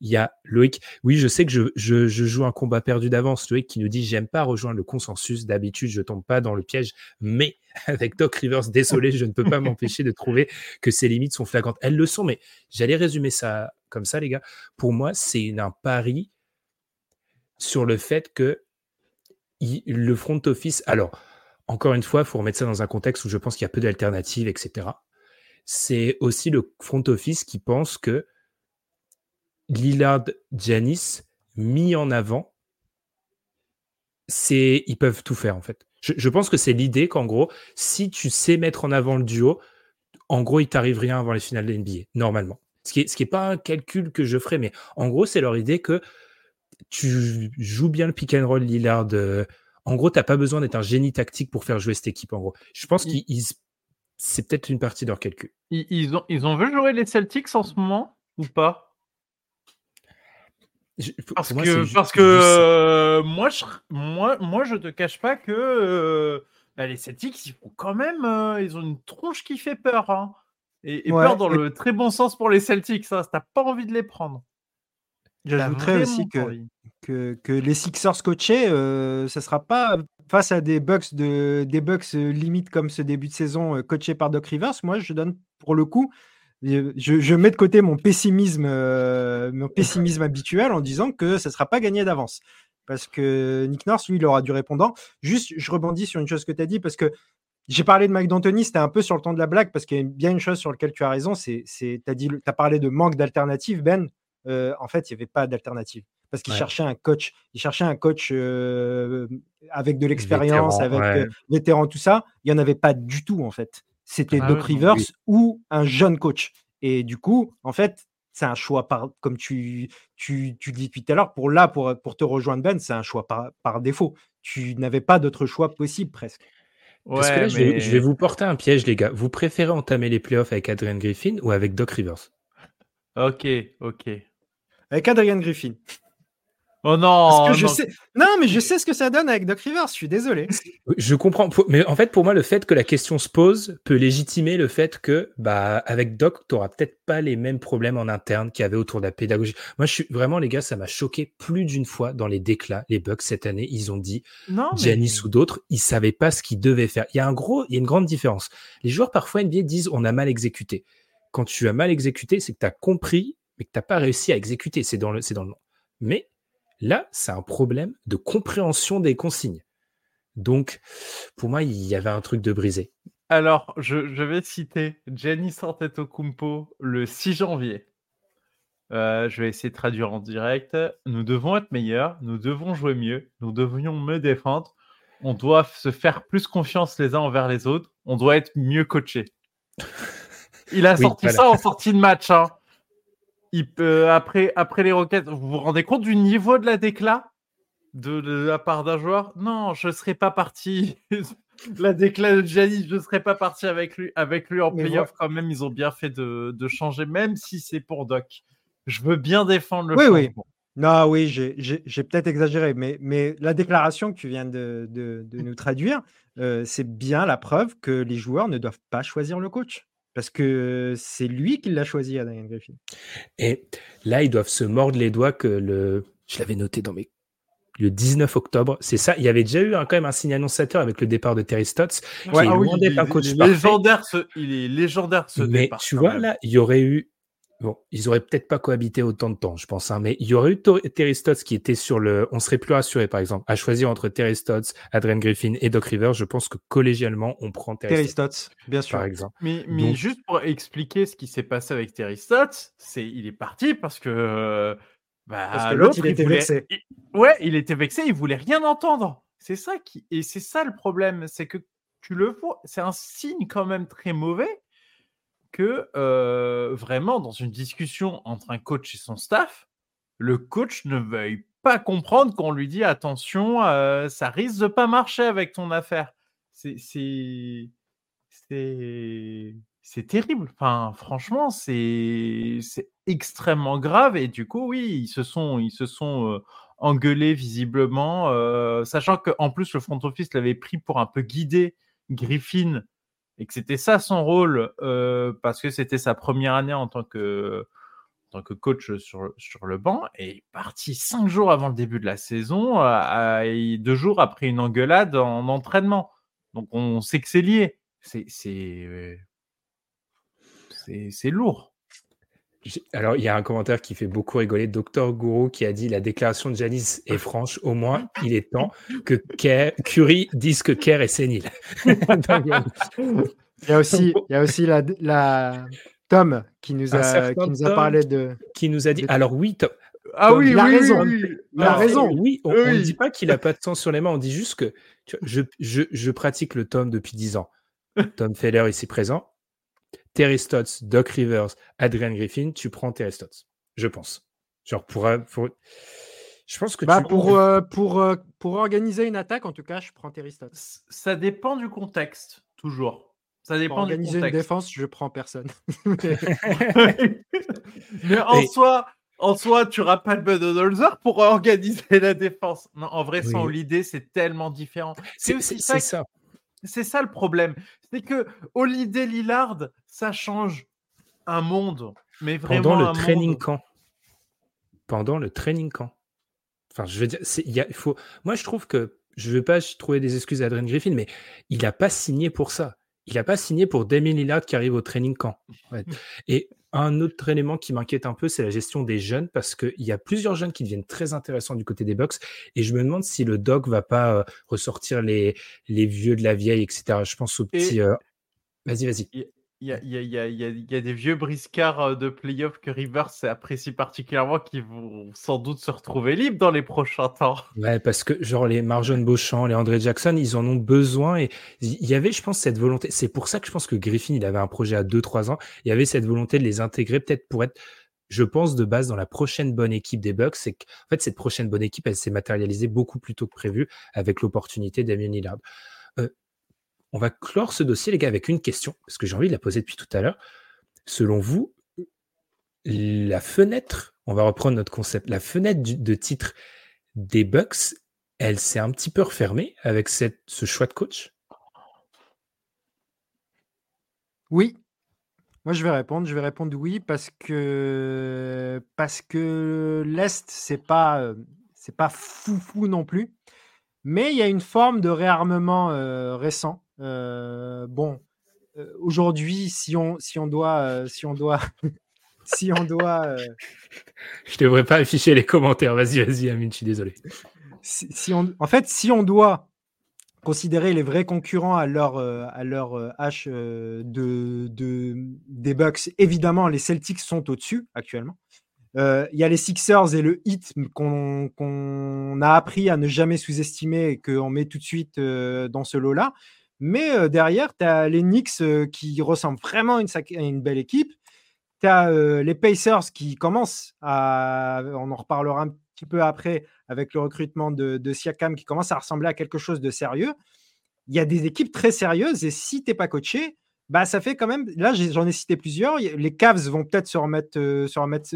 il y a Loïc. Oui, je sais que je, je, joue un combat perdu d'avance. Loïc qui nous dit J'aime pas rejoindre le consensus. D'habitude, je tombe pas dans le piège. Mais avec Doc Rivers, désolé, je ne peux pas m'empêcher de trouver que ses limites sont flagrantes. Elles le sont, mais j'allais résumer ça comme ça, les gars. Pour moi, c'est un pari sur le fait que le front office. Alors, encore une fois, il faut remettre ça dans un contexte où je pense qu'il y a peu d'alternatives, etc. C'est aussi le front office qui pense que Lillard, Janis, mis en avant, c'est ils peuvent tout faire en fait. Je, pense que c'est l'idée qu'en gros, si tu sais mettre en avant le duo, en gros, il t'arrive rien avant les finales de NBA, normalement. Ce qui est, ce qui est pas un calcul que je ferais, mais en gros, c'est leur idée que tu joues bien le pick and roll Lillard. euh, en gros, t'as pas besoin d'être un génie tactique pour faire jouer cette équipe. En gros, je pense Il- qu'ils ils- c'est peut-être une partie de leur calcul. Ils, ont, ils ont vu jouer les Celtics en ce moment ou pas? Je- Parce moi, que, parce euh, moi, je, moi, moi, je te cache pas que euh, bah, les Celtics, ils font quand même, euh, ils ont une tronche qui fait peur. hein. Et, et Ouais, peur dans et- le très bon sens pour les Celtics. Ça, t'as pas envie de les prendre. J'ajouterais aussi que, que, que les Sixers coachés, euh, ça sera pas face à des Bucks de des Bucks euh, limite comme ce début de saison euh, coaché par Doc Rivers. Moi, je donne pour le coup, je, je mets de côté mon pessimisme, euh, mon pessimisme habituel en disant que ça sera pas gagné d'avance. Parce que Nick Nurse, lui, il aura du répondant. Juste, je rebondis sur une chose que tu as dit parce que j'ai parlé de Mike D'Antoni, c'était un peu sur le ton de la blague parce qu'il y a bien une chose sur laquelle tu as raison, c'est, tu as parlé de manque d'alternative, Ben. Euh, en fait, il n'y avait pas d'alternative parce qu'il Ouais. cherchait un coach, il cherchait un coach euh, avec de l'expérience, avec ouais. euh, vétéran, tout ça. Il n'y en avait pas du tout en fait. C'était Ah Doc Rivers oui. ou un jeune coach. Et du coup, en fait, c'est un choix par, comme tu, tu, tu dis depuis tout à l'heure, pour là, pour, pour te rejoindre Ben, c'est un choix par, par défaut. Tu n'avais pas d'autre choix possible presque. Parce que là, je, vais, je vais vous porter un piège, les gars. Vous préférez entamer les playoffs avec Adrian Griffin ou avec Doc Rivers? Ok, ok. Avec Adrian Griffin. Oh non, Parce que je non. sais... Non, mais je sais ce que ça donne avec Doc Rivers, je suis désolé. Je comprends, mais en fait, pour moi, le fait que la question se pose peut légitimer le fait que, bah, avec Doc, tu n'auras peut-être pas les mêmes problèmes en interne qu'il y avait autour de la pédagogie. Moi, je suis vraiment, les gars, ça m'a choqué plus d'une fois dans les déclats. Les Bucks cette année, ils ont dit, Non, mais- Giannis ou d'autres, ils savaient pas ce qu'ils devaient faire. Il y a un gros, il y a une grande différence. Les joueurs parfois NBA disent, on a mal exécuté. Quand tu as mal exécuté, c'est que tu as compris, mais que tu n'as pas réussi à exécuter. C'est dans le, c'est dans le nom. Mais là, c'est un problème de compréhension des consignes. Donc, pour moi, il y avait un truc de brisé. Alors, je, je vais citer Giannis Antetokounmpo le 6 janvier. Euh, je vais essayer de traduire en direct. Nous devons être meilleurs, nous devons jouer mieux, nous devrions me défendre. On doit se faire plus confiance les uns envers les autres. On doit être mieux coaché. Il a Oui, sorti voilà. ça en sortie de match. hein. Il peut, après, après les roquettes, vous vous rendez compte du niveau de la décla? De, de la part d'un joueur? Non, je ne serais pas parti. la décla de Giannis, je ne serais pas parti avec lui, avec lui en playoff. Quand même, ils ont bien fait de, de changer, même si c'est pour Doc. Je veux bien défendre le Oui, oui. Non, oui, j'ai peut-être exagéré, mais, mais la déclaration que tu viens de nous traduire, euh, c'est bien la preuve que les joueurs ne doivent pas choisir le coach. Parce que c'est lui qui l'a choisi, Adrian Griffin. Et là, ils doivent se mordre les doigts que le. Je l'avais noté dans mes. Le 19 octobre, c'est ça. Il y avait déjà eu un- quand même un signe annonçateur avec le départ de Terry Stotts. Ouais, qui est ah oui, loin d'être il, un coach il est parfait. légendaire ce, il est légendaire ce mais départ. tu vois, même. là, il y aurait eu. Bon, ils auraient peut-être pas cohabité autant de temps, je pense, hein, mais il y aurait eu Terry Stotts qui était sur le. On serait plus rassuré, par exemple, à choisir entre Terry Stotts, Adrian Griffin et Doc Rivers. Je pense que collégialement, on prend Terry, Terry Stotts, Stotts, bien sûr. par exemple. Mais, mais Donc- juste pour expliquer ce qui s'est passé avec Terry Stotts, c'est il est parti parce que, bah, Parce que l'autre, il était voulait- vexé. il- ouais, il était vexé, il voulait rien entendre. C'est ça qui et c'est ça le problème, c'est que tu le vois, c'est un signe quand même très mauvais que euh, vraiment dans une discussion entre un coach et son staff, le coach ne veuille pas comprendre qu'on lui dit attention, euh, ça risque de pas marcher avec ton affaire. C'est c'est terrible. Enfin, franchement, c'est c'est extrêmement grave et du coup, oui, ils se sont ils se sont euh, engueulés visiblement, euh, sachant qu'en plus le front office l'avait pris pour un peu guider Griffin et que c'était ça son rôle euh, parce que c'était sa première année en tant que en tant que coach sur, sur le banc et il est parti cinq jours avant le début de la saison, et deux jours après une engueulade en entraînement. Donc on sait que c'est lié. C'est c'est euh, c'est lourd. Alors, il y a un commentaire qui fait beaucoup rigoler. Docteur Gourou qui a dit la déclaration de Janice est franche. Au moins, il est temps que Kerr- Curie dise que Kerr est sénile. Il y a aussi, il y a aussi la, la Tom qui nous a, certain qui nous a Tom. parlé de. qui nous a dit. De- Alors, oui, Tom- Ah Tom, oui, il a oui, raison. oui, oui. Il a Alors, raison. Oui, on ne dit pas qu'il a pas de sang sur les mains. On dit juste que tu vois, je, je, je pratique le Tom depuis 10 ans. Tom Feller ici présent. Terry Stotts, Doc Rivers, Adrian Griffin, tu prends Terry Stotts. Je pense. Genre, pour. pour... Je pense que Bah, tu. pour, euh, pour, euh, pour organiser une attaque, en tout cas, je prends Terry Stotts. Ça dépend du contexte, toujours. Ça Pour dépend du organiser une contexte. défense, je prends personne. Mais en Et- soi, en soi, tu le Budenholzer pour organiser la défense. Non, en vrai, sans Oui. l'idée, c'est tellement différent. C'est aussi ça. C'est ça le problème. C'est que Holiday Lillard, ça change un monde. Mais vraiment Pendant le un training monde. camp. Pendant le training camp. Enfin, je veux dire, y a- faut. Moi, je trouve que je ne veux pas trouver des excuses à Adrian Griffin, mais il n'a pas signé pour ça. Il n'a pas signé pour Damien Lillard qui arrive au training camp. en fait. Et un autre élément qui m'inquiète un peu, c'est la gestion des jeunes, parce qu'il y a plusieurs jeunes qui deviennent très intéressants du côté des Bucks. Et je me demande si le doc va pas euh, ressortir les, les vieux de la vieille, etc. Je pense au Et- petit. euh, Vas-y, vas-y. Il y a, des vieux briscards euh, de playoff que Rivers apprécie particulièrement qui vont sans doute se retrouver libres dans les prochains temps. Ouais, parce que genre les Marjon Beauchamp, les André Jackson, ils en ont besoin et il y avait, je pense, cette volonté. C'est pour ça que je pense que Griffin, il avait un projet à 2-3 ans. Il y avait cette volonté de les intégrer peut-être pour être, je pense, de base dans la prochaine bonne équipe des Bucks. C'est qu'en fait, cette prochaine bonne équipe, elle s'est matérialisée beaucoup plus tôt que prévu avec l'opportunité d'Amien Lillard. Euh, on va clore ce dossier, les gars, avec une question, parce que j'ai envie de la poser depuis tout à l'heure. Selon vous, la fenêtre, on va reprendre notre concept, la fenêtre de titre des Bucks, elle s'est un petit peu refermée avec ce choix de coach? Oui. Moi, je vais répondre. Je vais répondre oui parce que parce que l'Est, c'est pas euh, c'est pas foufou non plus. Mais il y a une forme de réarmement euh, récent. Euh, bon, euh, aujourd'hui, si on si on doit euh, si on doit si on doit Je devrais pas afficher les commentaires. Vas-y, vas-y, Amine, je suis désolé. si, si on, en fait, si on doit considérer les vrais concurrents à leur, à leur euh, de, de- des Bucks, évidemment, les Celtics sont au-dessus actuellement. Euh, il y a les Sixers et le Heat qu'on a appris à ne jamais sous-estimer et qu'on met tout de suite euh, dans ce lot-là. Mais derrière, tu as les Knicks qui ressemblent vraiment à une, belle équipe. Tu as les Pacers qui commencent à. On en reparlera un petit peu après avec le recrutement de, Siakam qui commence à ressembler à quelque chose de sérieux. Il y a des équipes très sérieuses et si tu n'es pas coaché, bah, ça fait quand même. Là, j'en ai cité plusieurs. Les Cavs vont peut-être se remettre, se remettre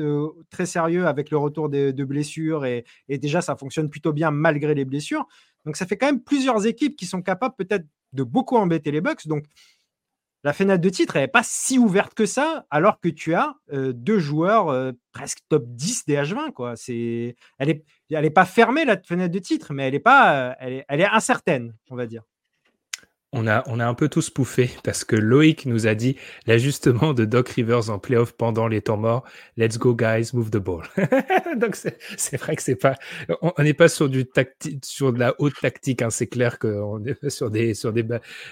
très sérieux avec le retour de, blessures et, déjà, ça fonctionne plutôt bien malgré les blessures. Donc, ça fait quand même plusieurs équipes qui sont capables peut-être de beaucoup embêter les Bucks. Donc, la fenêtre de titre, elle n'est pas si ouverte que ça, alors que tu as deux joueurs presque top 10 des H20. Quoi. Elle n'est est pas fermée, la fenêtre de titre, mais elle est, pas, est, elle est incertaine, on va dire. On a, on a un peu tous pouffé parce que Loïc nous a dit l'ajustement de Doc Rivers en playoff pendant les temps morts. Let's go, guys, move the ball. Donc, c'est vrai que c'est pas, on n'est pas sur du tactique, sur de la haute tactique. Hein. C'est clair qu'on est sur des, sur des,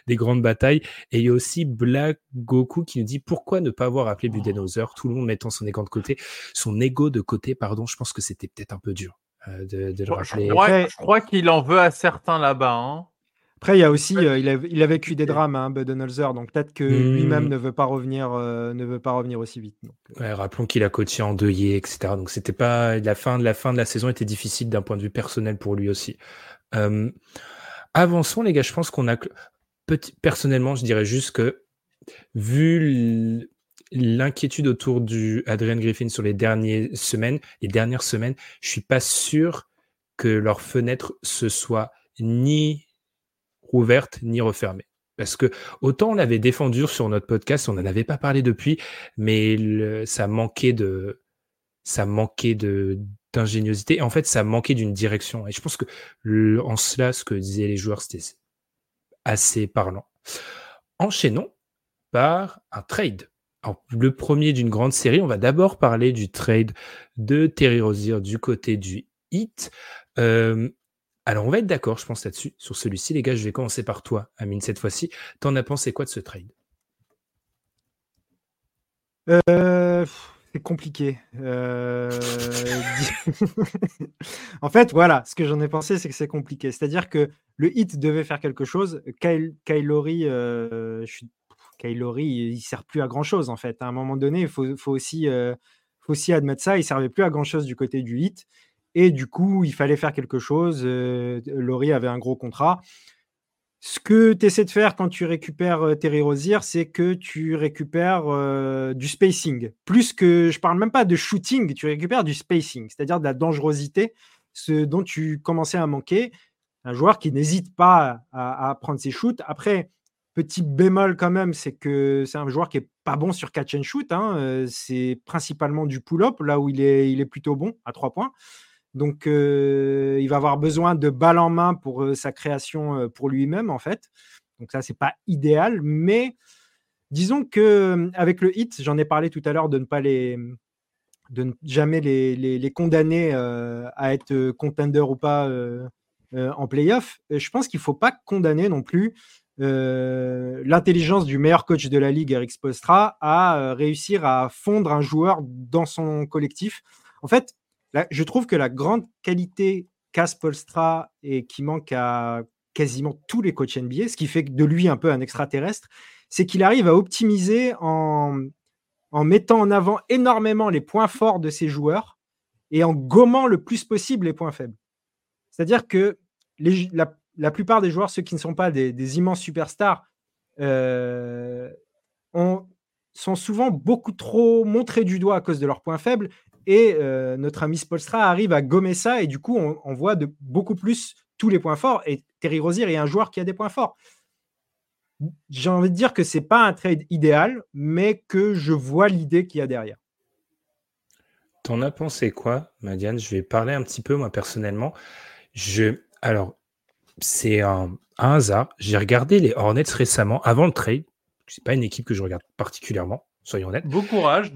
des grandes batailles. Et il y a aussi Black Goku qui nous dit pourquoi ne pas avoir appelé Budenholzer, tout le monde mettant son ego de côté, son ego de côté, pardon. Je pense que c'était peut-être un peu dur euh, de, de le rappeler. Je crois, qu'il en veut à certains là-bas. Hein. Après, il y a aussi, euh, il, a, il, a, vécu des drames, hein, Budenholzer, donc peut-être que lui-même hmm. ne veut pas revenir, euh, ne veut pas revenir aussi vite. Euh. rappelons qu'il a coaché endeuillé, etc. Donc c'était pas la fin de la fin de la saison était difficile d'un point de vue personnel pour lui aussi. avançons les gars, je pense qu'on a petit, personnellement, je dirais juste que vu l'inquiétude autour du Adrian Griffin sur les dernières semaines, les dernières semaines, je suis pas sûr que leur fenêtre se soit ni ouverte ni refermée. Parce que autant on l'avait défendu sur notre podcast, on n'en avait pas parlé depuis, mais ça manquait de, ça manquait de d'ingéniosité. En fait, ça manquait d'une direction. Et je pense que en cela, ce que disaient les joueurs, c'était assez parlant. Enchaînons par un trade. le premier d'une grande série, on va d'abord parler du trade de Terry Rozier du côté du Heat. Euh, alors, on va être d'accord, je pense, là-dessus. Sur celui-ci, les gars, je vais commencer par toi, Amine, cette fois-ci. T'en as pensé quoi de ce trade? Euh, C'est compliqué. Euh, en fait, voilà, ce que j'en ai pensé, c'est que c'est compliqué. C'est-à-dire que le hit devait faire quelque chose. Kyle, Kylori, euh, il sert plus à grand-chose, en fait. À un moment donné, il faut, faut, aussi, faut aussi admettre ça. Il servait plus à grand-chose du côté du hit. Et du coup, il fallait faire quelque chose. Euh, Laurie avait un gros contrat. Ce que tu essaies de faire quand tu récupères euh, Terry Rozier, c'est que tu récupères euh, du spacing. Plus que, je parle même pas de shooting, tu récupères du spacing, c'est-à-dire de la dangerosité, ce dont tu commençais à manquer. Un joueur qui n'hésite pas à, prendre ses shoots. Après, petit bémol quand même, c'est que c'est un joueur qui est pas bon sur catch and shoot. Hein. C'est principalement du pull-up, là où il est, il est plutôt bon à trois points. Donc, euh, il va avoir besoin de balles en main pour euh, sa création euh, pour lui-même, en fait. Donc, ça, c'est pas idéal. Mais disons que avec le hit, j'en ai parlé tout à l'heure de ne pas les de ne jamais les, les, condamner à être contender ou pas en playoff. Je pense qu'il ne faut pas condamner non plus l'intelligence du meilleur coach de la ligue, Eric Spostra, à réussir à fondre un joueur dans son collectif. En fait, je trouve que la grande qualité qu'a Polstra et qui manque à quasiment tous les coachs NBA, ce qui fait de lui un peu un extraterrestre, c'est qu'il arrive à optimiser en, mettant en avant énormément les points forts de ses joueurs et en gommant le plus possible les points faibles. C'est-à-dire que la, plupart des joueurs, ceux qui ne sont pas des, immenses superstars, euh, sont souvent beaucoup trop montrés du doigt à cause de leurs points faibles et euh, notre ami Spolstra arrive à gommer ça et du coup, on, voit de beaucoup plus tous les points forts. Et Terry Rozier est un joueur qui a des points forts. J'ai envie de dire que c'est pas un trade idéal, mais que je vois l'idée qu'il y a derrière. T'en as pensé quoi, Madiane? Je vais parler un petit peu, moi, personnellement. Je... Alors, c'est un, un hasard. J'ai regardé les Hornets récemment, avant le trade. C'est pas une équipe que je regarde particulièrement, soyons honnêtes. Bon courage.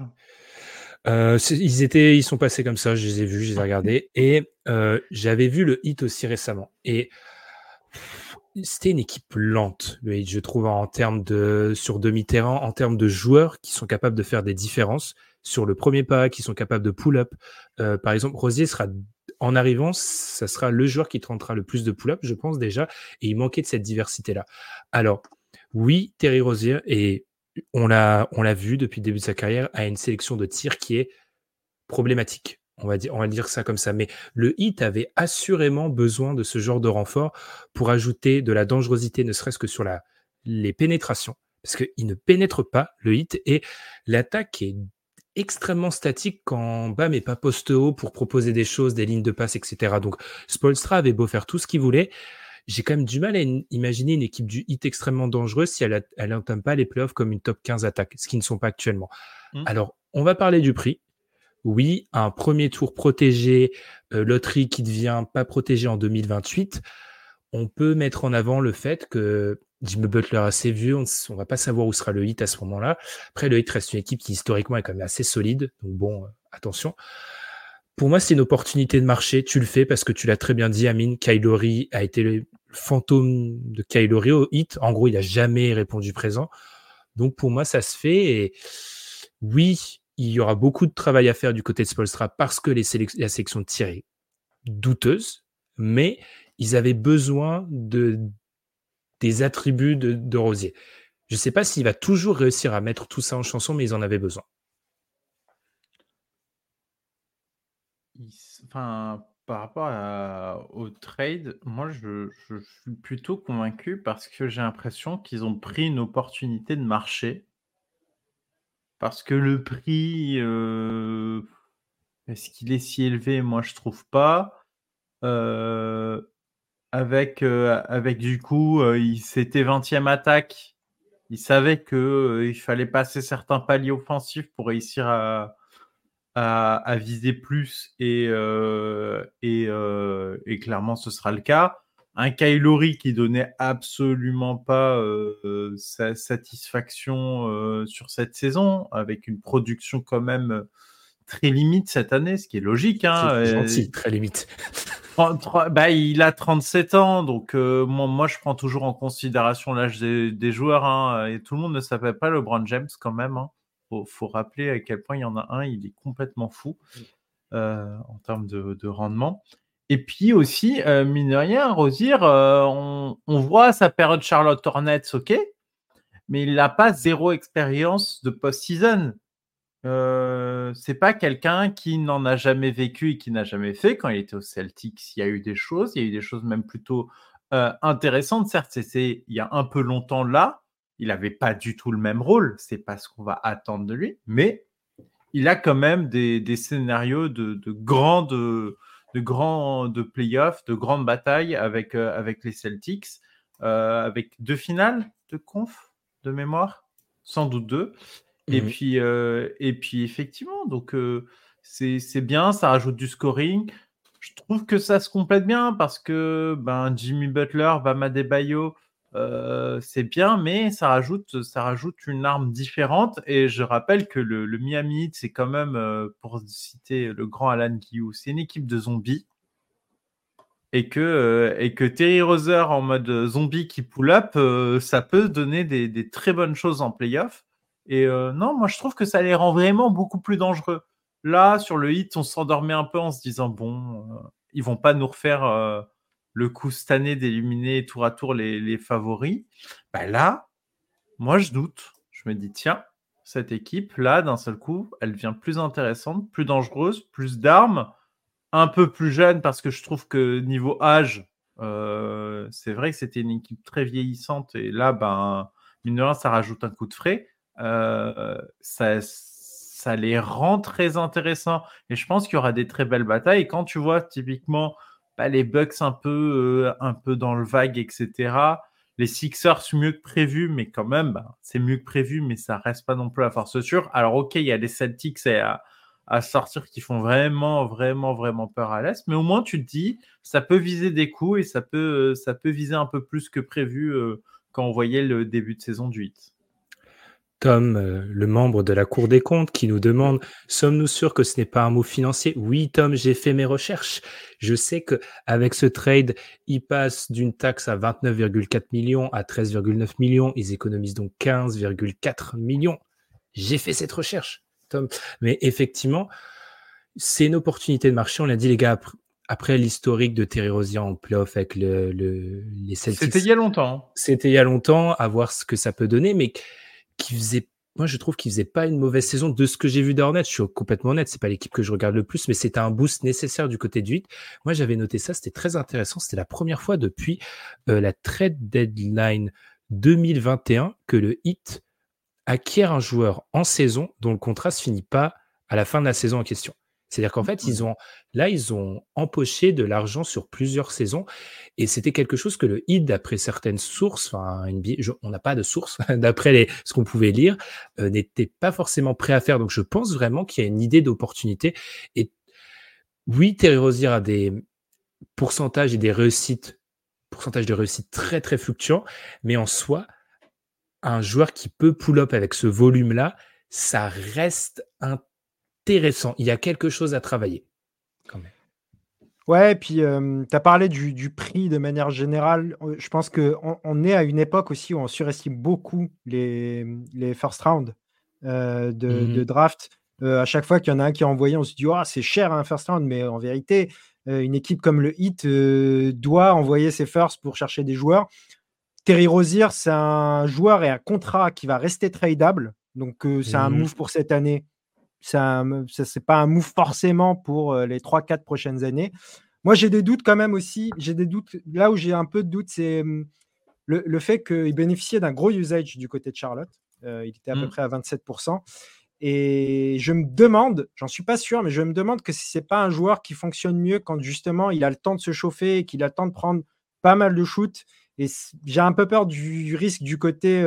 Euh, ils étaient, ils sont passés comme ça. Je les ai vus, je les ai regardés, et euh, j'avais vu le hit aussi récemment. Et c'était une équipe lente, le hit, je trouve, en termes de sur demi-terrain, en termes de joueurs qui sont capables de faire des différences. sur le premier pas, qui sont capables de pull-up. Euh, par exemple, Rosier sera en arrivant, ça sera le joueur qui tentera le plus de pull-up, je pense déjà, et il manquait de cette diversité-là. Alors, oui, Terry Rosier, et on l'a, on l'a vu depuis le début de sa carrière, a une sélection de tirs qui est problématique. On va, dire, on va dire ça comme ça. Mais le hit avait assurément besoin de ce genre de renfort pour ajouter de la dangerosité, ne serait-ce que sur la, les pénétrations. Parce qu'il ne pénètre pas le hit et l'attaque est extrêmement statique quand Bam n'est pas poste haut pour proposer des choses, des lignes de passe, etc. Donc Spolstra avait beau faire tout ce qu'il voulait. J'ai quand même du mal à imaginer une équipe du hit extrêmement dangereuse si elle n'entame pas les playoffs comme une top 15 attaque, ce qui ne sont pas actuellement. Mmh. Alors, on va parler du prix. Oui, un premier tour protégé, euh, loterie qui devient pas protégé en 2028. On peut mettre en avant le fait que Jimmy Butler assez vieux, on, ne va pas savoir où sera le hit à ce moment-là. Après, le hit reste une équipe qui historiquement est quand même assez solide, donc bon, euh, attention. Pour moi, c'est une opportunité de marché. Tu le fais parce que tu l'as très bien dit, Amine. Kylori a été le fantôme de Kylori au hit. En gros, il n'a jamais répondu présent. Donc pour moi, ça se fait. Et oui, il y aura beaucoup de travail à faire du côté de Spolstra parce que les la sélection de tirée douteuse, mais ils avaient besoin de des attributs de, Rosier. Je ne sais pas s'il va toujours réussir à mettre tout ça en chanson, mais ils en avaient besoin. Enfin, par rapport au trade, moi je, suis plutôt convaincu parce que j'ai l'impression qu'ils ont pris une opportunité de marché. Parce que le prix, euh, est-ce qu'il est si élevé? Moi je trouve pas. Euh, avec, euh, avec du coup, euh, il c'était 20e attaque. Il savait qu'il euh, il fallait passer certains paliers offensifs pour réussir à, à, viser plus et, et, et, clairement ce sera le cas. Un Kylori qui donnait absolument pas sa satisfaction sur cette saison, avec une production quand même très limite cette année, ce qui est logique. Hein, gentil, très limite. bah, il a 37 ans, donc euh, moi, moi, je prends toujours en considération l'âge des, joueurs. Hein, et tout le monde ne s'appelle pas LeBron James quand même. Hein. Faut, rappeler à quel point il y en a un, il est complètement fou euh, en termes de, rendement. Et puis aussi, euh, mine de rien, Rosier, on, on, voit sa période Charlotte Hornets, ok, mais il n'a pas zéro expérience de post-season. Euh, c'est pas quelqu'un qui n'en a jamais vécu et qui n'a jamais fait. Quand il était au Celtics, il y a eu des choses, il y a eu des choses même plutôt euh, intéressantes. Certes, c'est il y a un peu longtemps là, il n'avait pas du tout le même rôle. C'est pas ce qu'on va attendre de lui, mais il a quand même des, scénarios de, de grandes de grands de playoffs, de grandes batailles avec euh, avec les Celtics, avec deux finales de conf de mémoire, sans doute deux. Et, mmh puis, et puis, effectivement, donc c'est bien, ça rajoute du scoring. Je trouve que ça se complète bien parce que ben, Jimmy Butler, Bama Debayo, c'est bien, mais ça rajoute, ça rajoute une arme différente. Et je rappelle que le, Miami Heat, c'est quand même, pour citer le grand Alan Guillou, c'est une équipe de zombies. Et que, et que Terry Roser en mode zombie qui pull up, ça peut donner des, des très bonnes choses en playoff. Et euh, non, moi je trouve que ça les rend vraiment beaucoup plus dangereux. Là, sur le hit, on s'endormait un peu en se disant bon, euh, ils vont pas nous refaire euh, le coup cette année d'éliminer tour à tour les, favoris. Bah là, moi je doute. Je me dis tiens, cette équipe là, d'un seul coup, elle devient plus intéressante, plus dangereuse, plus d'armes, un peu plus jeune parce que je trouve que niveau âge, c'est vrai que c'était une équipe très vieillissante et là, ben, mine de rien, ça rajoute un coup de frais. Euh, ça, ça les rend très intéressants. Et je pense qu'il y aura des très belles batailles. Et quand tu vois typiquement bah, les Bucks un peu, euh, un peu dans le vague, etc., les Sixers mieux que prévu, mais quand même, bah, c'est mieux que prévu, mais ça reste pas non plus à force sûre. Alors, ok, il y a les Celtics à, à sortir qui font vraiment, vraiment, vraiment peur à l'Est, mais au moins tu te dis, ça peut viser des coups et ça peut, peut viser un peu plus que prévu euh, quand on voyait le début de saison du 8. Tom, euh, le membre de la Cour des comptes, qui nous demande Sommes-nous sûrs que ce n'est pas un mot financier? Oui, Tom, j'ai fait mes recherches. Je sais que avec ce trade, ils passent d'une taxe à 29,4 millions à 13,9 millions. Ils économisent donc 15,4 millions. J'ai fait cette recherche. Tom. Mais effectivement, c'est une opportunité de marché. On l'a dit, les gars, après, l'historique de Terry Rozier en playoff avec le, les Celtics. C'était il y a longtemps. C'était il y a longtemps, à voir ce que ça peut donner, mais qui faisait moi, je trouve qu'il faisait pas une mauvaise saison de ce que j'ai vu d'Hornet. Je suis complètement honnête. C'est pas l'équipe que je regarde le plus, mais c'était un boost nécessaire du côté du 8. Moi, j'avais noté ça. C'était très intéressant. C'était la première fois depuis euh, la trade deadline 2021 que le Hit acquiert un joueur en saison dont le contrat se finit pas à la fin de la saison en question. C'est-à-dire qu'en fait, ils mmh. ont là, ils ont empoché de l'argent sur plusieurs saisons et c'était quelque chose que le Heat, d'après certaines sources, enfin, on n'a pas de source, d'après ce qu'on pouvait lire, euh, n'était pas forcément prêt à faire. Donc, je pense vraiment qu'il y a une idée d'opportunité. Et oui, Terry Rozier a des pourcentages et des réussites, pourcentages de réussite très très fluctuants, mais en soi, un joueur qui peut pull-up avec ce volume-là, ça reste un intéressant. Il y a quelque chose à travailler. Quand même. Ouais, et puis tu as parlé du, prix de manière générale. Je pense qu'on on est à une époque aussi où on surestime beaucoup les, les first round euh, de, mmh draft. Euh, à chaque fois qu'il y en a un qui est envoyé, on se dit oh, c'est cher un first round, mais en vérité, euh, une équipe comme le Heat doit envoyer ses firsts pour chercher des joueurs. Terry Rozier, c'est un joueur et un contrat qui va rester tradable. Donc, c'est un mmh move pour cette année ça, c'est pas un move forcément pour les 3-4 prochaines années. Moi, j'ai des doutes quand même aussi. J'ai des doutes. Là où j'ai un peu de doute, c'est le, fait qu'il bénéficiait d'un gros usage du côté de Charlotte. il était à peu mmh. près à 27%. Et je me demande, j'en suis pas sûr, mais je me demande que si c'est pas un joueur qui fonctionne mieux quand justement il a le temps de se chauffer et qu'il a le temps de prendre pas mal de shoots. Et j'ai un peu peur du risque du côté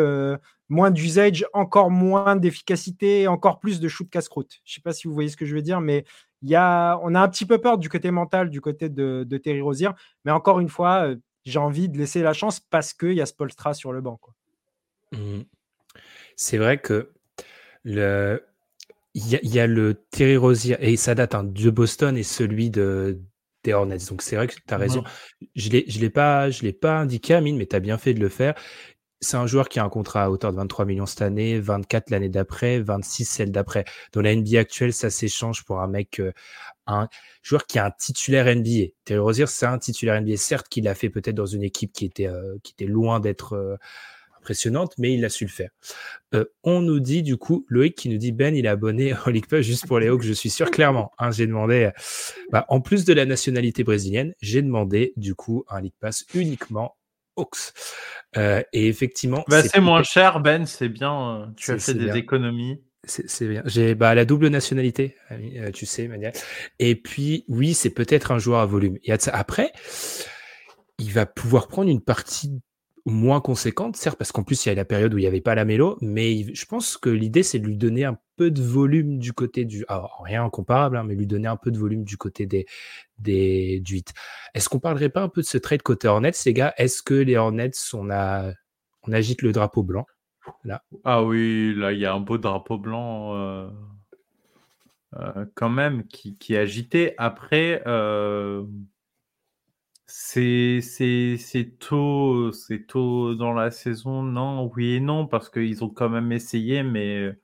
moins d'usage, encore moins d'efficacité, encore plus de shoot casse-croûte. Je ne sais pas si vous voyez ce que je veux dire, mais y a, on a un petit peu peur du côté mental, du côté de, Terry Rozier. Mais encore une fois, euh, j'ai envie de laisser la chance parce qu'il y a Spolstra sur le banc. Mmh. C'est vrai que. Il y, a, le Terry Rozier, et ça date hein, de Boston et celui de, des Hornets. Donc c'est vrai que tu as raison. Je ne l'ai pas, pas indiqué, Amine, mais tu as bien fait de le faire c'est un joueur qui a un contrat à hauteur de 23 millions cette année, 24 l'année d'après, 26 celle d'après. Dans la NBA actuelle, ça s'échange pour un mec, euh, un joueur qui a un titulaire NBA. Terry Rozier, c'est un titulaire NBA. Certes, qu'il a fait peut-être dans une équipe qui était, euh, qui était loin d'être euh, impressionnante, mais il a su le faire. on nous dit du coup, Loïc qui nous dit Ben, il est abonné au League Pass juste pour les Hawks, je suis sûr, clairement. Hein, j'ai demandé, bah, en plus de la nationalité brésilienne, j'ai demandé du coup un League Pass uniquement Hawks. Euh, et effectivement. Bah, c'est moins cher, Ben, c'est bien. Euh, tu as fait des économies. C'est bien. J'ai bah, la double nationalité, euh, tu sais, Maniel. Et puis, oui, c'est peut-être un joueur à volume. Après, il va pouvoir prendre une partie moins conséquente, certes, parce qu'en plus, il y a la période où il n'y avait pas la mélo, mais je pense que l'idée, c'est de lui donner un peu de volume du côté du. Alors, rien comparable, hein, mais lui donner un peu de volume du côté des, des, du 8. Est-ce qu'on parlerait pas un peu de ce trade côté Hornets, les gars? Est-ce que les Hornets, on, a, on agite le drapeau blanc là? Ah oui, là, il y a un beau drapeau blanc. Euh, euh, quand même qui, qui est agité. Après, euh, c'est tôt, c'est tôt dans la saison, non, oui et non, parce qu'ils ont quand même essayé, mais,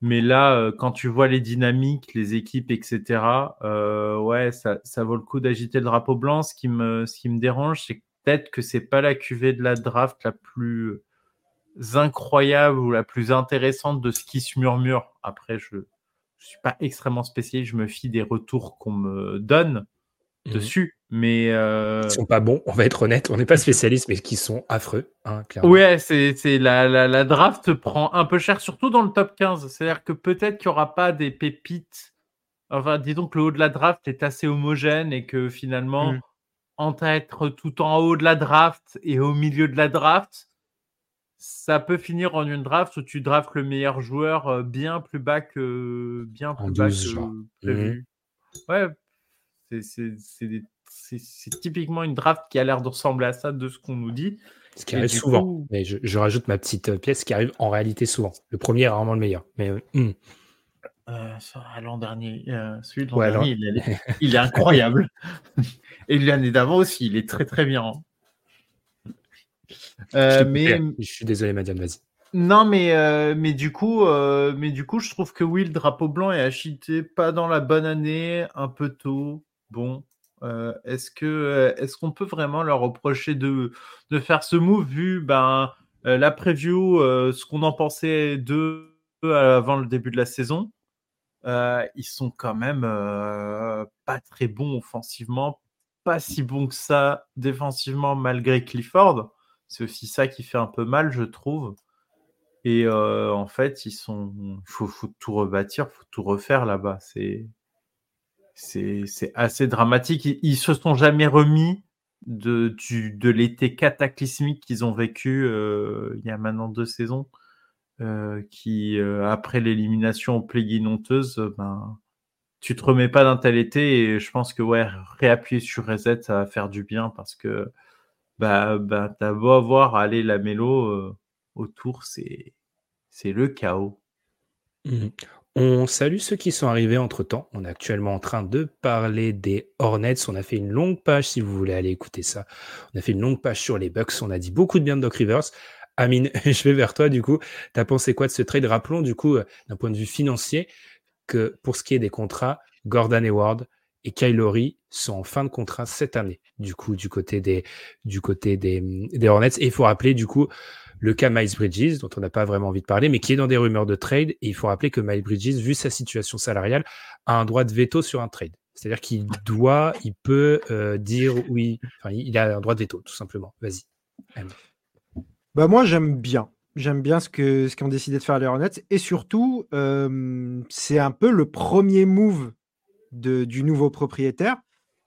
mais là, euh, quand tu vois les dynamiques, les équipes, etc., euh, ouais, ça, ça vaut le coup d'agiter le drapeau blanc. Ce qui me, ce qui me dérange, c'est peut-être que c'est pas la cuvée de la draft la plus incroyable ou la plus intéressante de ce qui se murmure. Après, je ne suis pas extrêmement spécialiste, je me fie des retours qu'on me donne. Mmh dessus. Mais euh... Ils sont pas bons, on va être honnête. On n'est pas spécialiste, mais qui sont affreux, hein, clairement. Ouais, c'est la, la, la, draft prend un peu cher, surtout dans le top 15. C'est-à-dire que peut-être qu'il n'y aura pas des pépites. Enfin, disons que le haut de la draft est assez homogène et que finalement, mmh. entre être tout en haut de la draft et au milieu de la draft, ça peut finir en une draft où tu draftes le meilleur joueur euh, bien plus bas que bien plus bas que prévu. Mmh. Ouais, c'est typiquement une draft qui a l'air de ressembler à ça de ce qu'on nous dit. Ce qui arrive souvent. Mais je, rajoute ma petite euh, pièce qui arrive en réalité souvent. Le premier est rarement le meilleur. Mais euh, hmm. euh, l'an dernier, celui de l'an dernier, il, est, incroyable. Et l'année d'avant aussi, il est très très bien. je mais je suis désolé, madame, vas-y. Non, mais, euh, mais, du coup, euh, mais du coup, je trouve que oui, le drapeau blanc est acheté pas dans la bonne année, un peu tôt. Bon, euh, est-ce que est-ce qu'on peut vraiment leur reprocher de, de faire ce move vu ben, la preview, ce qu'on en pensait d'eux avant le début de la saison Ils sont quand même pas très bons offensivement, pas si bons que ça défensivement malgré Clifford. C'est aussi ça qui fait un peu mal, je trouve. Et en fait, ils sont, il faut, tout rebâtir, faut tout refaire là-bas. C'est, c'est, assez dramatique. Ils, se sont jamais remis de, de l'été cataclysmique qu'ils ont vécu il y a maintenant deux saisons, qui après l'élimination au play honteuse, ben tu te remets pas d'un tel été et je pense que ouais, réappuyer sur reset, ça va faire du bien parce que bah, bah t'as beau avoir aller la mélo autour, c'est c'est le chaos. Mmh. On salue ceux qui sont arrivés entre temps. On est actuellement en train de parler des Hornets. On a fait une longue page, si vous voulez aller écouter ça. On a fait une longue page sur les Bucks. On a dit beaucoup de bien de Doc Rivers. Amine, je vais vers toi du coup. Tu as pensé quoi de ce trade? Rappelons du coup, euh, d'un point de vue financier, que pour ce qui est des contrats, Gordon Hayward et Kylori sont en fin de contrat cette année, du coup, du côté des, du côté des Hornets. Et il faut rappeler, du coup, le cas Miles Bridges, dont on n'a pas vraiment envie de parler, mais qui est dans des rumeurs de trade. Et il faut rappeler que Miles Bridges, vu sa situation salariale, a un droit de veto sur un trade. C'est-à-dire qu'il doit, il peut euh, dire oui, enfin, il a un droit de veto, tout simplement. Vas-y. Bah moi, j'aime bien. J'aime bien ce que ce qu'ont décidé de faire les Hornets. Et surtout, euh, c'est un peu le premier move de, du nouveau propriétaire.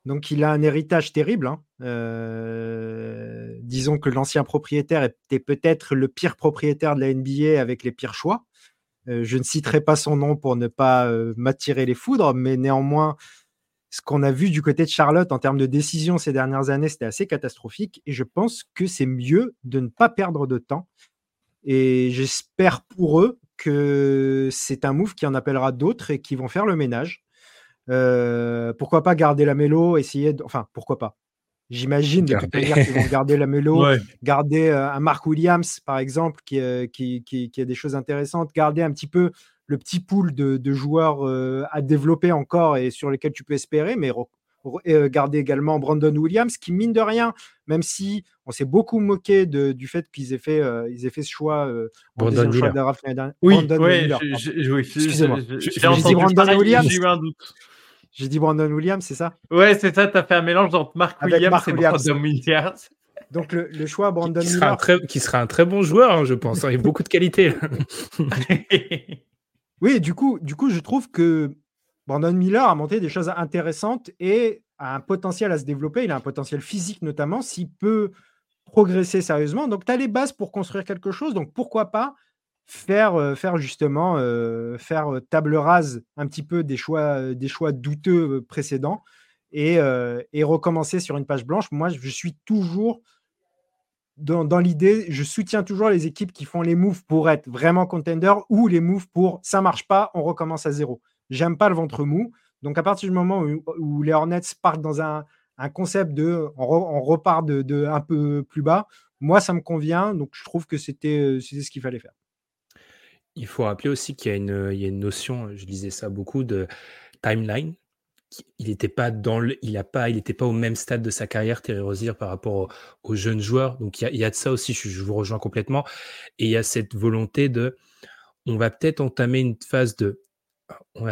Donc, il a un héritage terrible. Hein. Euh, disons que l'ancien propriétaire était peut-être le pire propriétaire de la NBA avec les pires choix. Euh, je ne citerai pas son nom pour ne pas euh, m'attirer les foudres, mais néanmoins, ce qu'on a vu du côté de Charlotte en termes de décision ces dernières années, c'était assez catastrophique. Et je pense que c'est mieux de ne pas perdre de temps. Et j'espère pour eux que c'est un move qui en appellera d'autres et qui vont faire le ménage. Pourquoi pas garder la mélo, essayer de... Enfin, pourquoi pas J'imagine de toute manière qu'ils vont garder la mélo, garder euh, un Mark Williams, par exemple, qui, euh, qui, qui, a des choses intéressantes, garder un petit peu le petit pool de, joueurs à développer encore et sur lesquels tu peux espérer, mais garder également Brandon Williams, qui mine de rien, même si on s'est beaucoup moqué de, du fait qu'ils aient, fait, ils aient fait ce choix. Brandon Choix de oui, Brandon oui, excusez-moi. J'ai dit Brandon Williams. J'ai eu un doute. J'ai dit Brandon Williams, c'est ça? Ouais, c'est ça. Tu as fait un mélange entre Mark Williams et Brandon Williams. Donc le, choix Brandon qui, qui Miller. Sera très, qui sera un très bon joueur, hein, je pense. Hein. Il a beaucoup de qualité. oui, du coup, du coup, je trouve que Brandon Miller a monté des choses intéressantes et a un potentiel à se développer. Il a un potentiel physique notamment, s'il peut progresser sérieusement. Donc, tu as les bases pour construire quelque chose. Donc, pourquoi pas faire, euh, faire justement euh, faire euh, table rase un petit peu des choix, des choix douteux précédents et, et, recommencer sur une page blanche. Moi, je suis toujours dans, dans l'idée, je soutiens toujours les équipes qui font les moves pour être vraiment contender ou les moves pour ça marche pas, on recommence à zéro. J'aime pas le ventre mou. Donc, à partir du moment où, les Hornets partent dans un, un concept de on, repart de, de, un peu plus bas, moi, ça me convient. Donc, je trouve que c'était ce qu'il fallait faire. Il faut rappeler aussi qu'il y a une, une notion, je disais ça beaucoup, de timeline. Il n'était pas dans le, il a pas, il n'était pas au même stade de sa carrière, Terry Rozier, par rapport aux, jeunes joueurs. Donc il y, a, il y, a, de ça aussi. Je, vous rejoins complètement. Et il y a cette volonté de, on va peut-être entamer une phase de, on,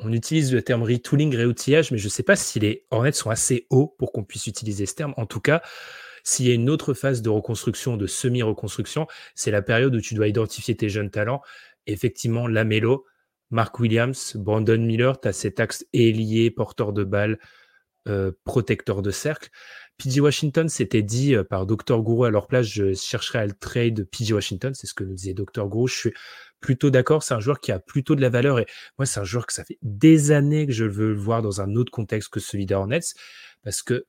on utilise le terme retooling, réoutillage, mais je ne sais pas si les Hornets sont assez hauts pour qu'on puisse utiliser ce terme. En tout cas, s'il y a une autre phase de reconstruction, de semi-reconstruction, c'est la période où tu dois identifier tes jeunes talents. Effectivement, Lamelo, Mark Williams, Brandon Miller, tu as cet axe ailier, porteur de balle, euh, protecteur de cercle. PG Washington, c'était dit euh, par Dr. Guru à leur place, je chercherai à le trade PG Washington, c'est ce que nous disait Dr. Guru. Je suis plutôt d'accord, c'est un joueur qui a plutôt de la valeur et moi, c'est un joueur que ça fait des années que je veux le voir dans un autre contexte que celui d'Hornets parce que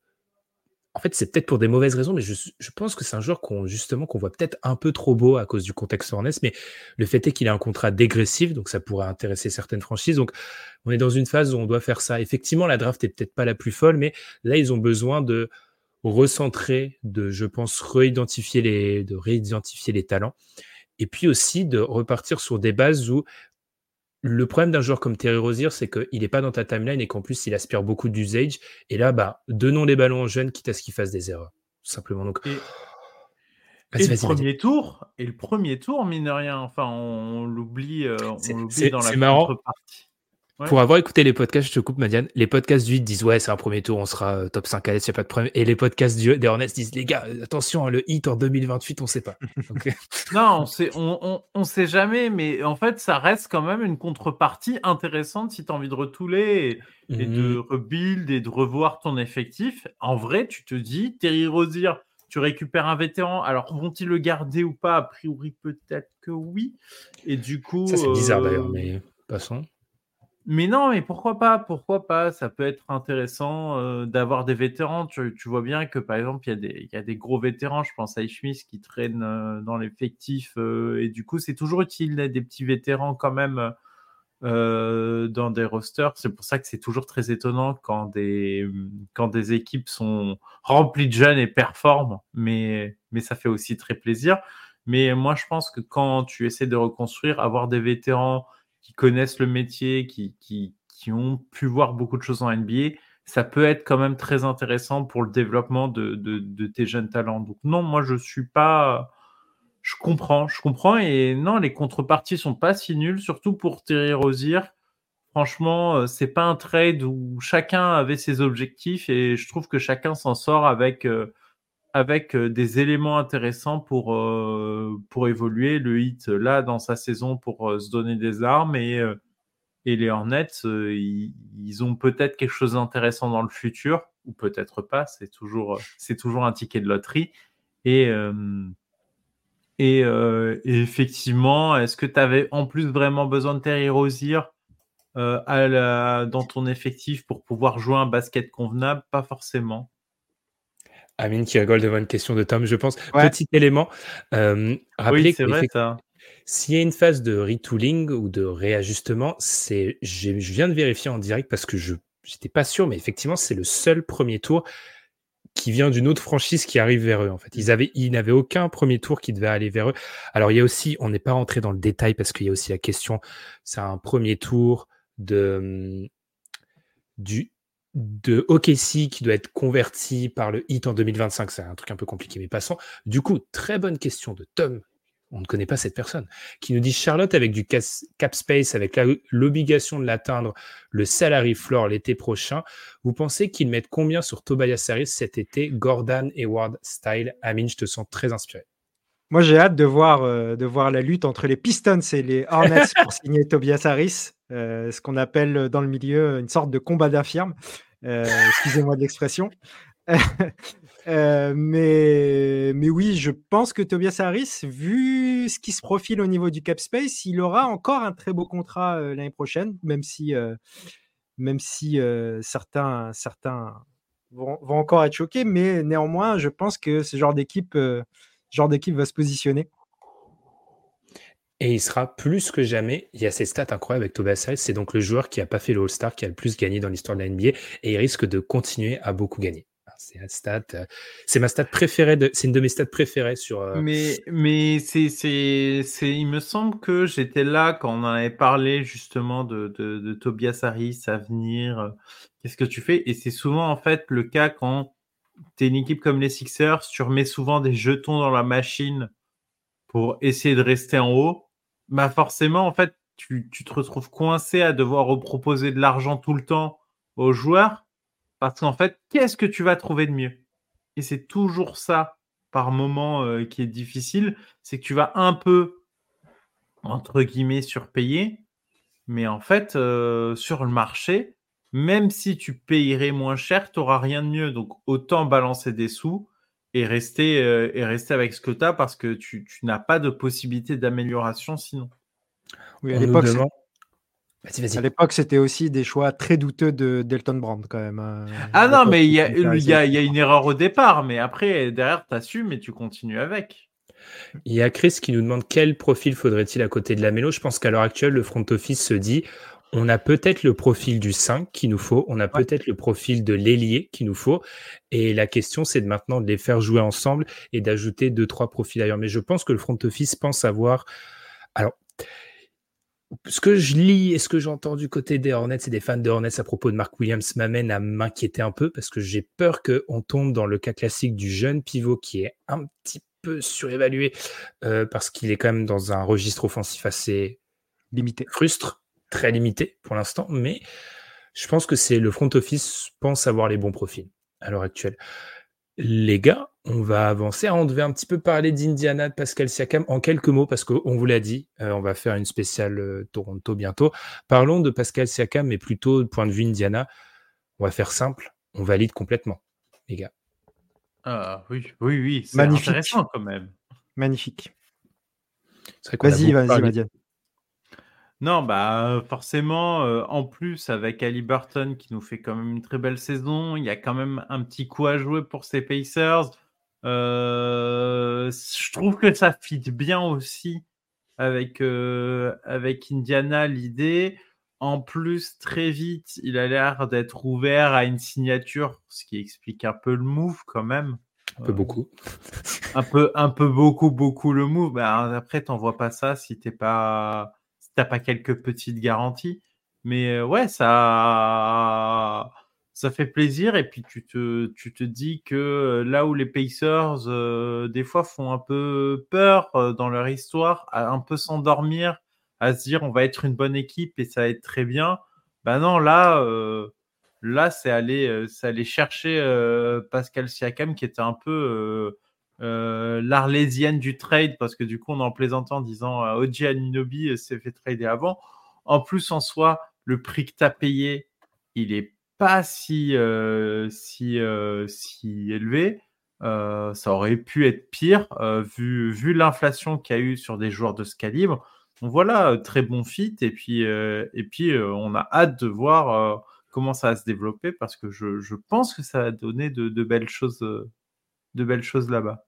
en fait, c'est peut-être pour des mauvaises raisons, mais je, pense que c'est un joueur qu'on justement qu'on voit peut-être un peu trop beau à cause du contexte Hornets. Mais le fait est qu'il a un contrat dégressif, donc ça pourrait intéresser certaines franchises. Donc, on est dans une phase où on doit faire ça. Effectivement, la draft est peut-être pas la plus folle, mais là, ils ont besoin de recentrer, de, je pense, réidentifier les, de réidentifier les talents. Et puis aussi de repartir sur des bases où le problème d'un joueur comme Terry Rozier, c'est qu'il n'est pas dans ta timeline et qu'en plus, il aspire beaucoup d'usage. Et là, bah, donnons les ballons aux jeunes, quitte à ce qu'ils fassent des erreurs. Tout simplement. Donc, et, le premier tour, et le premier tour, mine de rien, enfin, on l'oublie, euh, on l'oublie dans la contrepartie. Pour avoir écouté les podcasts, je te coupe, Madiane. Les podcasts du 8 disent Ouais, c'est un premier tour, on sera euh, top 5 à l'Est, il n'y a pas de problème. Et les podcasts du, des Hornets disent Les gars, attention, hein, le hit en 2028, on ne sait pas. non, on sait, on, on, sait jamais, mais en fait, ça reste quand même une contrepartie intéressante si tu as envie de retouler et, de mhm. rebuild et de revoir ton effectif. En vrai, tu te dis Terry Rozier, tu récupères un vétéran. Alors, vont-ils le garder ou pas? A priori, peut-être que oui. Et du coup. Ça, c'est bizarre d'ailleurs, euh, mais passons. Mais non, mais pourquoi pas? Pourquoi pas? Ça peut être intéressant euh, d'avoir des vétérans. Tu, vois bien que, par exemple, il y, a des, y a des gros vétérans. Je pense à Schmidt qui traîne euh, dans l'effectif. Euh, et du coup, c'est toujours utile des petits vétérans quand même dans des rosters. C'est pour ça que c'est toujours très étonnant quand des, quand des équipes sont remplies de jeunes et performent. Mais ça fait aussi très plaisir. Mais moi, je pense que quand tu essaies de reconstruire, avoir des vétérans qui connaissent le métier, qui, qui, qui, ont pu voir beaucoup de choses en NBA, ça peut être quand même très intéressant pour le développement de, de, de tes jeunes talents. Donc non, moi je suis pas, je comprends, je comprends et non, les contreparties sont pas si nulles, surtout pour Terry Rozier. Franchement, euh, c'est pas un trade où chacun avait ses objectifs et je trouve que chacun s'en sort avec euh, avec euh, des éléments intéressants pour, euh, évoluer. Le hit, là, dans sa saison, pour euh, se donner des armes. Et, les Hornets, ils, ont peut-être quelque chose d'intéressant dans le futur, ou peut-être pas. C'est toujours, un ticket de loterie. Et, effectivement, est-ce que tu avais en plus vraiment besoin de Terry Rozier dans ton effectif pour pouvoir jouer un basket convenable? Pas forcément. Amine qui rigole devant une question de Tom, je pense. Petit élément, euh, rappelez que s'il y a une phase de retooling ou de réajustement, c'est, je viens de vérifier en direct parce que je n'étais pas sûr, mais effectivement, c'est le seul premier tour qui vient d'une autre franchise qui arrive vers eux. En fait, ils avaient, ils n'avaient aucun premier tour qui devait aller vers eux. Alors, il y a aussi, on n'est pas rentré dans le détail parce qu'il y a aussi la question, c'est un premier tour de du de OKC qui doit être converti par le hit en 2025, c'est un truc un peu compliqué, mais passons. Du coup, très bonne question de Tom, on ne connaît pas cette personne, qui nous dit Charlotte avec du cap space, avec l'obligation de l'atteindre, le salary floor l'été prochain, vous pensez qu'ils mettent combien sur Tobias Harris cet été, Gordon Ward style? Amine, je te sens très inspiré. Moi, j'ai hâte de voir, euh, de voir la lutte entre les Pistons et les Hornets pour signer Tobias Harris, euh, ce qu'on appelle dans le milieu une sorte de combat d'infirme. Euh, excusez-moi de l'expression. mais, mais oui, je pense que Tobias Harris, vu ce qui se profile au niveau du cap space, il aura encore un très beau contrat l'année prochaine, même si, même si certains, certains vont, vont, encore être choqués. Mais néanmoins, je pense que ce genre d'équipe genre d'équipe va se positionner. Et il sera plus que jamais, il y a ces stats incroyables avec Tobias Harris, c'est donc le joueur qui n'a pas fait le All-Star, qui a le plus gagné dans l'histoire de la NBA, et il risque de continuer à beaucoup gagner. C'est stat, euh, c'est ma stat préférée, c'est une de mes stats préférées sur. Euh, mais mais c'est c'est c'est, il me semble que j'étais là quand on avait parlé justement de de, de Tobias Harris à venir. Qu'est-ce que tu fais? Et c'est souvent en fait le cas quand tu une équipe comme les Sixers, tu remets souvent des jetons dans la machine pour essayer de rester en haut, bah forcément, en fait, tu, te retrouves coincé à devoir reproposer de l'argent tout le temps aux joueurs, parce qu'en fait, qu'est-ce que tu vas trouver de mieux? Et c'est toujours ça, par moment, euh, qui est difficile, c'est que tu vas un peu, entre guillemets, surpayer, mais en fait, euh, sur le marché, même si tu payerais moins cher, tu n'auras rien de mieux. Donc, autant balancer des sous et rester, euh, et rester avec ce que tu as parce que tu, n'as pas de possibilité d'amélioration sinon. Oui, à l'époque, à l'époque, c'était aussi des choix très douteux de Delton Brand quand même. Hein. Ah non, mais il y, a, une erreur au départ, mais après, derrière, tu assumes et tu continues avec. Il y a Chris qui nous demande quel profil faudrait-il à côté de la mélo. Je pense qu'à l'heure actuelle, le front office se dit On a peut-être le profil du 5 qu'il nous faut, on a peut-être le profil de l'ailier qu'il nous faut. Et la question, c'est de maintenant de les faire jouer ensemble et d'ajouter deux, trois profils ailleurs. Mais je pense que le front office pense avoir. Alors, ce que je lis et ce que j'entends du côté des Hornets et des fans de Hornets à propos de Mark Williams m'amène à m'inquiéter un peu parce que j'ai peur qu'on tombe dans le cas classique du jeune pivot qui est un petit peu surévalué euh, parce qu'il est quand même dans un registre offensif assez limité, frustre, très limité pour l'instant, mais je pense que c'est le front office pense avoir les bons profils à l'heure actuelle. Les gars, on va avancer. Ah, on devait un petit peu parler d'Indiana, de Pascal Siakam en quelques mots, parce qu'on vous l'a dit, euh, on va faire une spéciale euh, Toronto bientôt. Parlons de Pascal Siakam, mais plutôt du point de vue Indiana. On va faire simple, on valide complètement, les gars. Ah oui, oui, oui, c'est intéressant quand même. Magnifique. Vas-y, vas-y, Madiane. Non, bah forcément, euh, en plus avec Ali Burton qui nous fait quand même une très belle saison, il y a quand même un petit coup à jouer pour ces Pacers. Euh, je trouve que ça fit bien aussi avec, euh, avec Indiana l'idée. En plus, très vite, il a l'air d'être ouvert à une signature, ce qui explique un peu le move quand même. Un peu beaucoup. un peu, un peu beaucoup, beaucoup le move. Bah, après, t'envoies pas ça si t'es pas pas quelques petites garanties. Mais euh, ouais, ça, ça fait plaisir. Et puis tu te, dis que euh, là où les Pacers, euh, des fois, font un peu peur dans leur histoire, un peu s'endormir, à se dire on va être une bonne équipe et ça va être très bien. Ben non, là, là c'est aller, aller chercher Pascal Siakam qui était un peu euh, l'arlésienne du trade, parce que du coup, on en plaisantant en disant euh, Oji Anunobi s'est fait trader avant. En plus, en soi, le prix que tu as payé, il est pas si, euh, si, si élevé. ça aurait pu être pire, vu, vu l'inflation qu'il y a eu sur des joueurs de ce calibre. Donc voilà, très bon fit. Et puis, et puis on a hâte de voir comment ça va se développer parce que je, je pense que ça va donner de belles choses, de belles choses là-bas.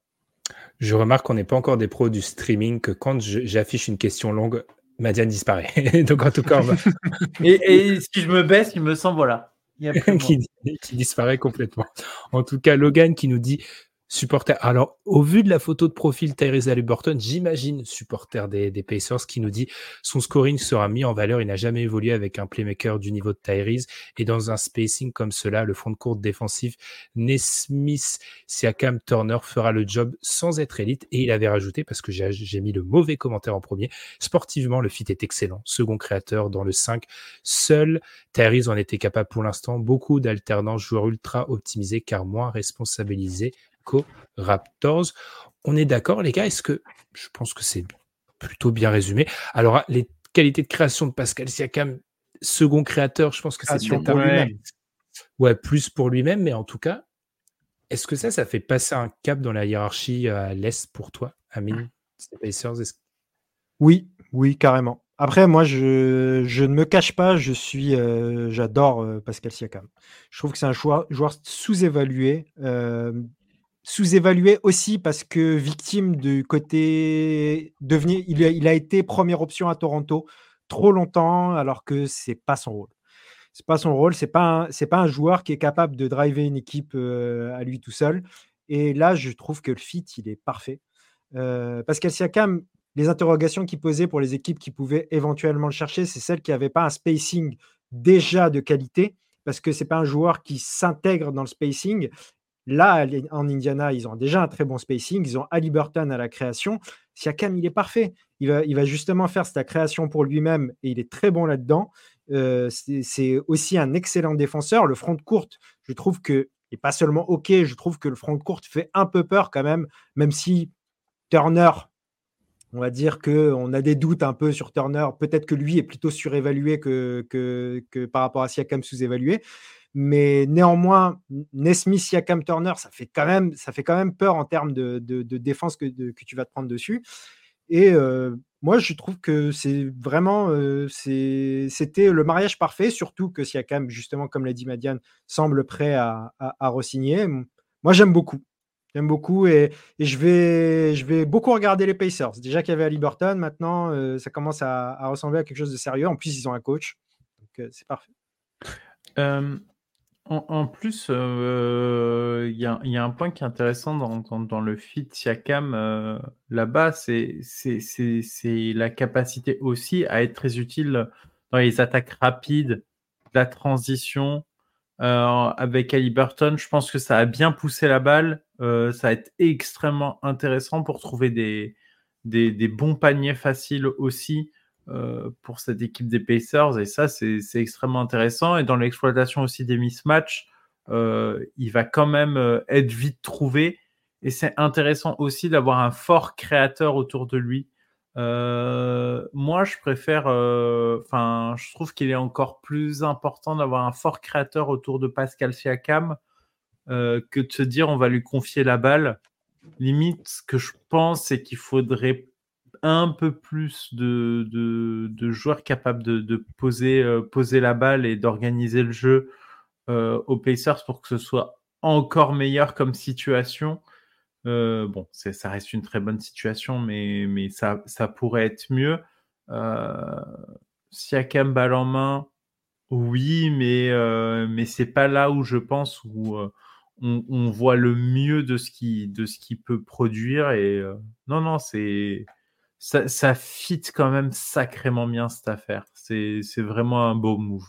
Je remarque qu'on n'est pas encore des pros du streaming, que quand j'affiche une question longue, Madiane disparaît. Donc en tout cas, et, si je me baisse, il me semble, voilà. qui, qui, disparaît complètement. En tout cas, Logan qui nous dit supporter. Alors, au vu de la photo de profil Tyrese Haliburton, j'imagine supporter des, Pacers qui nous dit son scoring sera mis en valeur. Il n'a jamais évolué avec un playmaker du niveau de Tyrese et dans un spacing comme cela, le front de courte défensif Nesmith Siakam Turner fera le job sans être élite. Et il avait rajouté parce que j'ai mis le mauvais commentaire en premier. Sportivement, le fit est excellent. Second créateur dans le 5. Seul Tyrese en était capable pour l'instant. Beaucoup d'alternants joueurs ultra optimisés car moins responsabilisés Raptors. On est d'accord, les gars Est-ce que je pense que c'est plutôt bien résumé Alors, les qualités de création de Pascal Siakam, second créateur, je pense que c'est peut-être lui-même. Ouais, plus pour lui-même, mais en tout cas, est-ce que ça, ça fait passer un cap dans la hiérarchie à l'Est pour toi, Amine Oui, oui, carrément. Après, moi, je, je, ne me cache pas, je suis, euh, j'adore euh, Pascal Siakam. Je trouve que c'est un joueur, joueur sous-évalué. Euh, sous-évalué aussi parce que victime du côté devenir, il a, été première option à Toronto trop longtemps alors que c'est pas son rôle. C'est pas son rôle, c'est pas c'est pas un joueur qui est capable de driver une équipe euh, à lui tout seul. Et là, je trouve que le fit il est parfait. Euh, Pascal Siakam, les interrogations qu'il posait pour les équipes qui pouvaient éventuellement le chercher, c'est celles qui n'avaient pas un spacing déjà de qualité parce que c'est pas un joueur qui s'intègre dans le spacing Là, en Indiana, ils ont déjà un très bon spacing. Ils ont Ali Burton à la création. Siakam, il est parfait. Il va, justement faire sa création pour lui-même et il est très bon là-dedans. Euh, c'est aussi un excellent défenseur. Le front de courte, je trouve que, et pas seulement OK, je trouve que le front de courte fait un peu peur quand même, même si Turner, on va dire qu'on a des doutes un peu sur Turner. Peut-être que lui est plutôt surévalué que par rapport à Siakam sous-évalué. Mais néanmoins, Nesmith, Siakam, Turner, ça fait quand même, ça fait quand même peur en termes de, défense que, tu vas te prendre dessus. Et euh, moi, je trouve que c'est vraiment, euh, c'était le mariage parfait, surtout que Siakam, justement, comme l'a dit Madiane, semble prêt à, à, re-signer. Moi, j'aime beaucoup. J'aime beaucoup et, je, vais, je vais beaucoup regarder les Pacers. Déjà qu'il y avait Ali Burton, maintenant, euh, ça commence à, ressembler à quelque chose de sérieux. En plus, ils ont un coach. c'est parfait. En, plus, euh, il y, a un point qui est intéressant dans, le fit Siakam euh, là-bas, c'est la capacité aussi à être très utile dans les attaques rapides, la transition. Euh, avec Ali Burton, je pense que ça a bien poussé la balle. ça va être extrêmement intéressant pour trouver des bons paniers faciles aussi. Euh, pour cette équipe des Pacers. Et ça, c'est extrêmement intéressant. Et dans l'exploitation aussi des mismatchs, euh, il va quand même euh, être vite trouvé. Et c'est intéressant aussi d'avoir un fort créateur autour de lui. moi, je préfère, enfin, je trouve qu'il est encore plus important d'avoir un fort créateur autour de Pascal Siakam que de se dire on va lui confier la balle. Limite, ce que je pense, c'est qu'il faudrait un peu plus de, de, joueurs capables de, poser, euh, poser la balle et d'organiser le jeu euh, aux Pacers pour que ce soit encore meilleur comme situation. Euh, bon, ça reste une très bonne situation, mais, mais ça, ça pourrait être mieux. Euh, Siakam balle en main, oui, mais, mais c'est pas là où je pense où on, on, voit le mieux de ce qui, de ce qui peut produire. Et non, non, c'est ça, ça fit quand même sacrément bien cette affaire. C'est vraiment un beau move.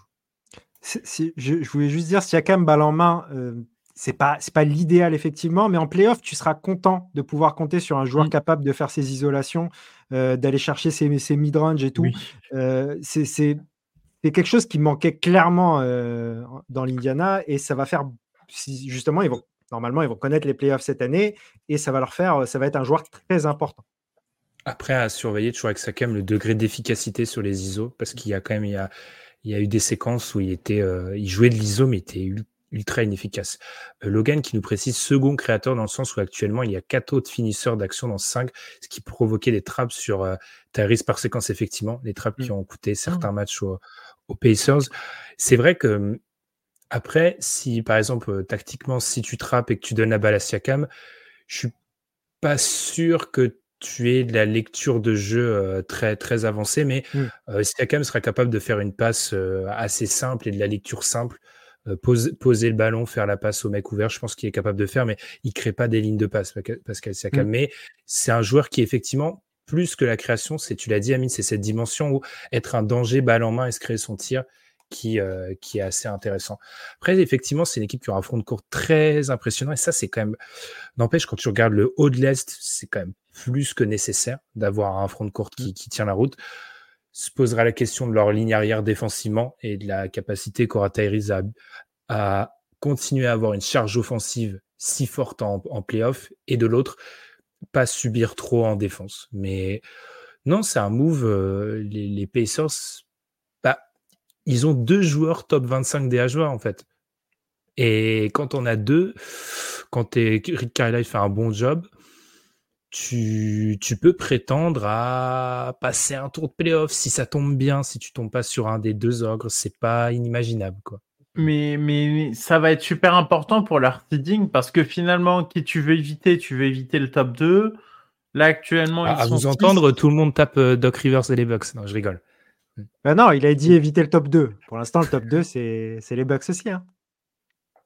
Je, voulais juste dire, si Yakam balle en main, euh, c'est pas c'est pas l'idéal effectivement, mais en playoff, tu seras content de pouvoir compter sur un joueur mm. capable de faire ses isolations, euh, d'aller chercher ses, ses mid-range et tout. Euh, c'est quelque chose qui manquait clairement euh, dans l'Indiana et ça va faire justement ils vont normalement ils vont connaître les playoffs cette année et ça va leur faire ça va être un joueur très important. Après, à surveiller toujours avec Sakam le degré d'efficacité sur les ISO, parce qu'il y a quand même il y a, il y a eu des séquences où il était, euh, il jouait de l'ISO, mais il était ultra inefficace. Euh, Logan qui nous précise second créateur dans le sens où actuellement il y a quatre autres finisseurs d'action dans cinq, ce qui provoquait des trappes sur euh, Tyrese par séquence effectivement, les trappes qui mm. ont coûté certains ah. matchs aux, Pacers. C'est vrai que après, si par exemple tactiquement, si tu trappes et que tu donnes la balle à Siakam, je suis pas sûr que tu es de la lecture de jeu euh, très, très avancée, mais mmh. euh, Siakam sera capable de faire une passe euh, assez simple et de la lecture simple. poser le ballon, faire la passe au mec ouvert, je pense qu'il est capable de faire, mais il crée pas des lignes de passe, Pascal Siakam. Mmh. Mais c'est un joueur qui, effectivement, plus que la création, c'est, tu l'as dit, Amine, c'est cette dimension où être un danger, balle en main et se créer son tir, qui, qui est assez intéressant. Après, effectivement, c'est une équipe qui aura un front de court très impressionnant. Et ça, c'est quand même. N'empêche, quand tu regardes le haut de l'Est, c'est quand même plus que nécessaire d'avoir un front de court qui, qui, tient la route. Se posera la question de leur ligne arrière défensivement et de la capacité qu'aura Tyrese à, à, continuer à avoir une charge offensive si forte en, en playoff et de l'autre, pas subir trop en défense. Mais non, c'est un move. les, les Pacers ils ont deux joueurs top 25 des joueurs en fait. Et quand on a deux, quand Rick Carlisle fait un bon job, tu, tu, peux prétendre à passer un tour de playoff si ça tombe bien, si tu tombes pas sur un des deux ogres, c'est pas inimaginable quoi. Mais, mais ça va être super important pour leur seeding parce que finalement, qui tu veux éviter, tu veux éviter le top 2. Là actuellement, à vous entendre, tout le monde tape euh, Doc Rivers et les Bucks. Non, je rigole. Ben non, il a dit éviter le top 2. Pour l'instant, le top 2, c'est les Bucks aussi. Hein.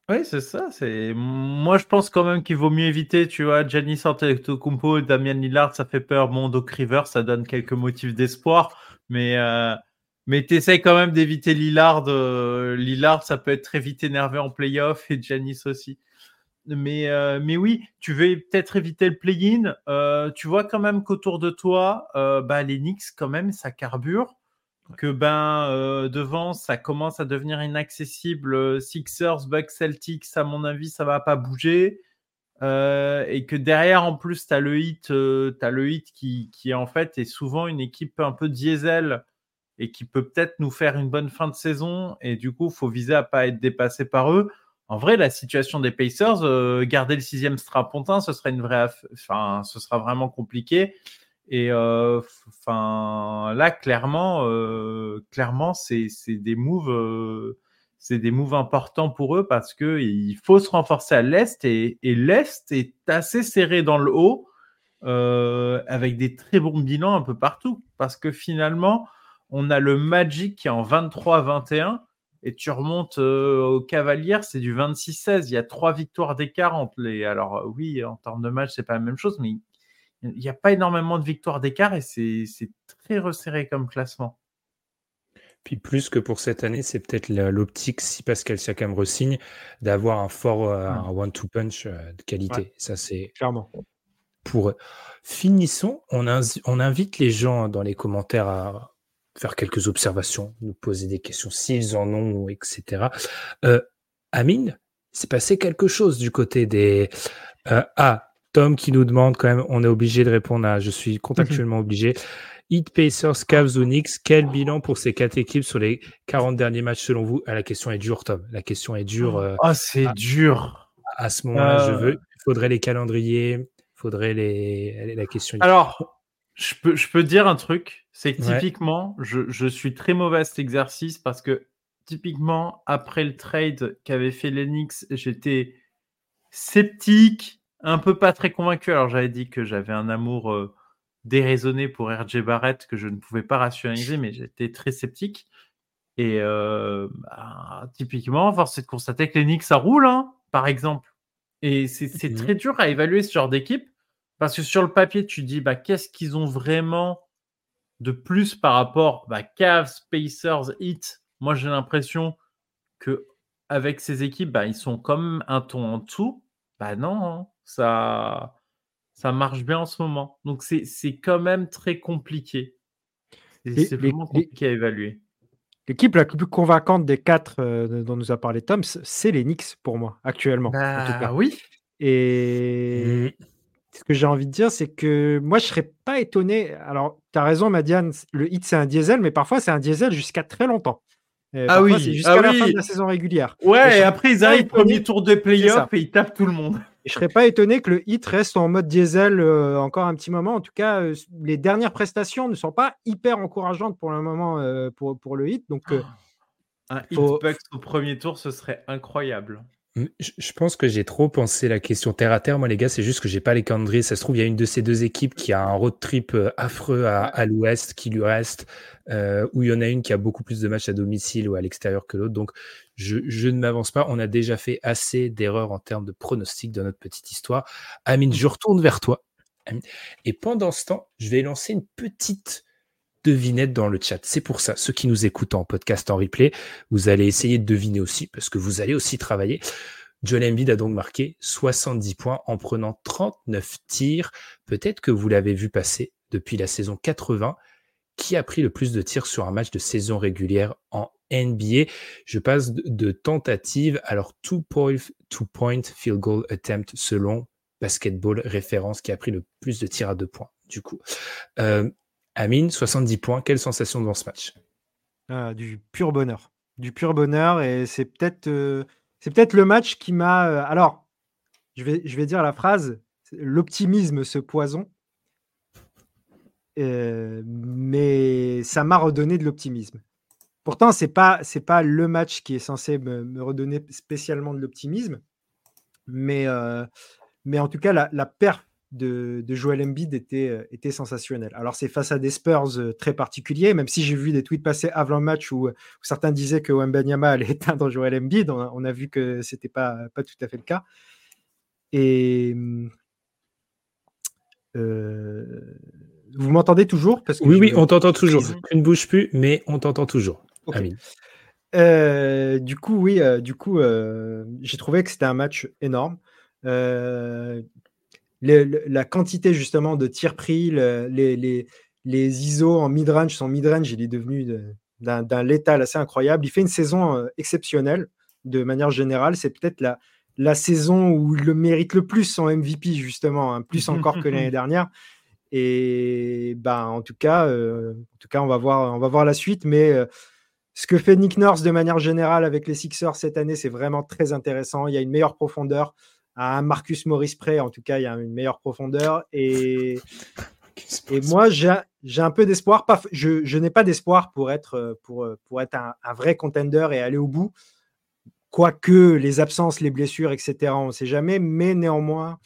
Oui, c'est ça. C'est moi, je pense quand même qu'il vaut mieux éviter. Tu vois, Giannis Antetokounmpo, Damien Lillard, ça fait peur. Mon Doc ça donne quelques motifs d'espoir, mais euh... mais quand même d'éviter Lillard. Euh, Lillard, ça peut être très vite énervé en playoff et Giannis aussi. Mais, euh, mais oui, tu veux peut-être éviter le play-in. Euh, tu vois quand même qu'autour de toi, bah, les Knicks, quand même, ça carbure que ben euh, devant ça commence à devenir inaccessible. Euh, Sixers, Bucks, Celtics, à mon avis, ça va pas bouger. Euh, et que derrière, en plus, tu as le hit, as le hit qui, qui, en fait est souvent une équipe un peu diesel et qui peut peut-être nous faire une bonne fin de saison. Et du coup, faut viser à pas être dépassé par eux. En vrai, la situation des Pacers, garder le sixième strapontin, ce serait une vraie, enfin, ce sera vraiment compliqué. Et euh, enfin là, clairement, euh, clairement, c'est des moves, euh, c'est des moves importants pour eux parce que il faut se renforcer à l'est et, l'est est assez serré dans le haut avec des très bons bilans un peu partout parce que finalement, On a le Magic qui est en 23-21 et tu remontes euh, au Cavalier, c'est du 26-16. Il y a trois victoires d'écart entre les. Alors, oui, en termes de match, c'est pas la même chose, mais il n'y a pas énormément de victoires d'écart et c'est très resserré comme classement. Puis plus que pour cette année, c'est peut-être l'optique, si Pascal Siakam resigne, d'avoir un fort euh, un one-two punch de qualité. Ça, c'est clairement. Pour finissons, on, on invite les gens dans les commentaires à faire quelques observations, nous poser des questions s'ils en ont, etc. Euh, Amine, c'est passé quelque chose du côté des... Euh, ah, Tom qui nous demande quand même, on est obligé de répondre à, je suis contractuellement obligé. Heat Pacers, Cavs, Onyx, quel bilan pour ces quatre équipes sur les 40 derniers matchs selon vous? Ah, La question est dure, Tom. La question est dure. Euh, ah, c'est dur. À ce moment-là, je veux. Il faudrait les calendriers, il faudrait les, la question. Alors, je peux, je peux dire un truc, c'est que typiquement, je, je, suis très mauvais à cet exercice parce que typiquement, après le trade qu'avait fait l'Enix, j'étais sceptique, un peu pas très convaincu. Alors j'avais dit que j'avais un amour euh, déraisonné pour RJ Barrett que je ne pouvais pas rationaliser, mais j'étais très sceptique. Et euh, bah, typiquement, force est de constater que l'Enix, ça roule, hein, par exemple. Et c'est mmh très dur à évaluer ce genre d'équipe parce que sur le papier, tu dis bah, qu'est-ce qu'ils ont vraiment de plus par rapport bah, Cavs, Pacers, Heat? Moi, j'ai l'impression que avec ces équipes, bah, ils sont comme un ton en dessous. Bah non, hein. Ça, ça marche bien en ce moment. Donc c'est quand même très compliqué. C'est vraiment compliqué à évaluer. L'équipe la plus convaincante des quatre euh, dont nous a parlé Tom, c'est les Knicks pour moi, actuellement. Bah, oui. Et. Mmh ce que j'ai envie de dire, c'est que moi, je ne serais pas étonné. Alors, tu as raison, Madiane, le hit, c'est un diesel, mais parfois, c'est un diesel jusqu'à très longtemps. Ah oui, jusqu'à ah la fin de la saison régulière. Ouais, et, après, ils arrivent premier tour de playoff et ils tapent tout le monde. Je ne serais pas étonné que le hit reste en mode diesel euh, encore un petit moment. En tout cas, euh, les dernières prestations ne sont pas hyper encourageantes pour le moment pour, pour le hit. Donc, un hit au premier tour, ce serait incroyable. Je pense que j'ai trop pensé la question terre à terre. Moi, les gars, c'est juste que j'ai pas les calendriers. Ça se trouve, il y a une de ces deux équipes qui a un road trip euh, affreux à, l'ouest qui lui reste, euh, où il y en a une qui a beaucoup plus de matchs à domicile ou à l'extérieur que l'autre. Donc, je, ne m'avance pas. On a déjà fait assez d'erreurs en termes de pronostics dans notre petite histoire. Amine, je retourne vers toi. Et pendant ce temps, je vais lancer une petite devinette dans le chat. C'est pour ça, ceux qui nous écoutent en podcast en replay, vous allez essayer de deviner aussi, parce que vous allez aussi travailler. Joel Embiid a donc marqué 70 points en prenant 39 tirs. Peut-être que vous l'avez vu passer depuis la saison 80. Qui a pris le plus de tirs sur un match de saison régulière en NBA Je passe de, tentative. Alors, two point, two point field goal attempt selon Basketball référence qui a pris le plus de tirs à deux points. Du coup, euh, Amine, 70 points. Quelle sensation devant ce match? Ah, Du pur bonheur. Du pur bonheur. Et c'est peut-être euh, c'est peut-être le match qui m'a. Euh, alors, je vais, je vais dire la phrase l'optimisme, ce poison. Euh, mais ça m'a redonné de l'optimisme. Pourtant, ce n'est pas, pas le match qui est censé me, redonner spécialement de l'optimisme. Mais, mais en tout cas, la, la perf de, Joel Embiid était, euh, était sensationnel. Alors, c'est face à des Spurs euh, très particuliers, même si j'ai vu des tweets passer avant le match où, certains disaient que Wembanyama allait éteindre Joel Embiid. On a, vu que ce n'était pas, pas tout à fait le cas. Et. Euh, vous m'entendez toujours? Parce Oui, oui, on t'entend toujours. Tu ne bouges plus, mais on t'entend toujours. du coup, oui, du coup, j'ai trouvé que c'était un match énorme la quantité justement de tirs pris, les, les, les, ISO en mid-range, son mid-range, il est devenu d'un létal assez incroyable. Il fait une saison euh, exceptionnelle de manière générale. C'est peut-être la, la saison où il le mérite le plus son MVP, justement, hein, plus encore que l'année dernière. Et ben, en, tout cas, euh, en tout cas, on va voir, on va voir la suite. Mais euh, ce que fait Nick Nurse de manière générale avec les Sixers cette année, c'est vraiment très intéressant. Il y a une meilleure profondeur à un Marcus Morris près, en tout cas, il y a une meilleure profondeur. Et, et moi, j'ai un peu d'espoir. Je, je n'ai pas d'espoir pour être, pour, pour être un, vrai contender et aller au bout. Quoique les absences, les blessures, etc., on ne sait jamais. Mais néanmoins,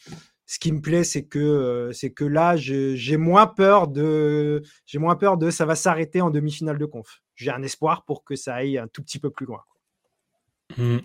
ce qui me plaît, c'est que, c'est que là, j'ai moins peur de, j'ai moins peur de, ça va s'arrêter en demi-finale de conf. J'ai un espoir pour que ça aille un tout petit peu plus loin. Mmh.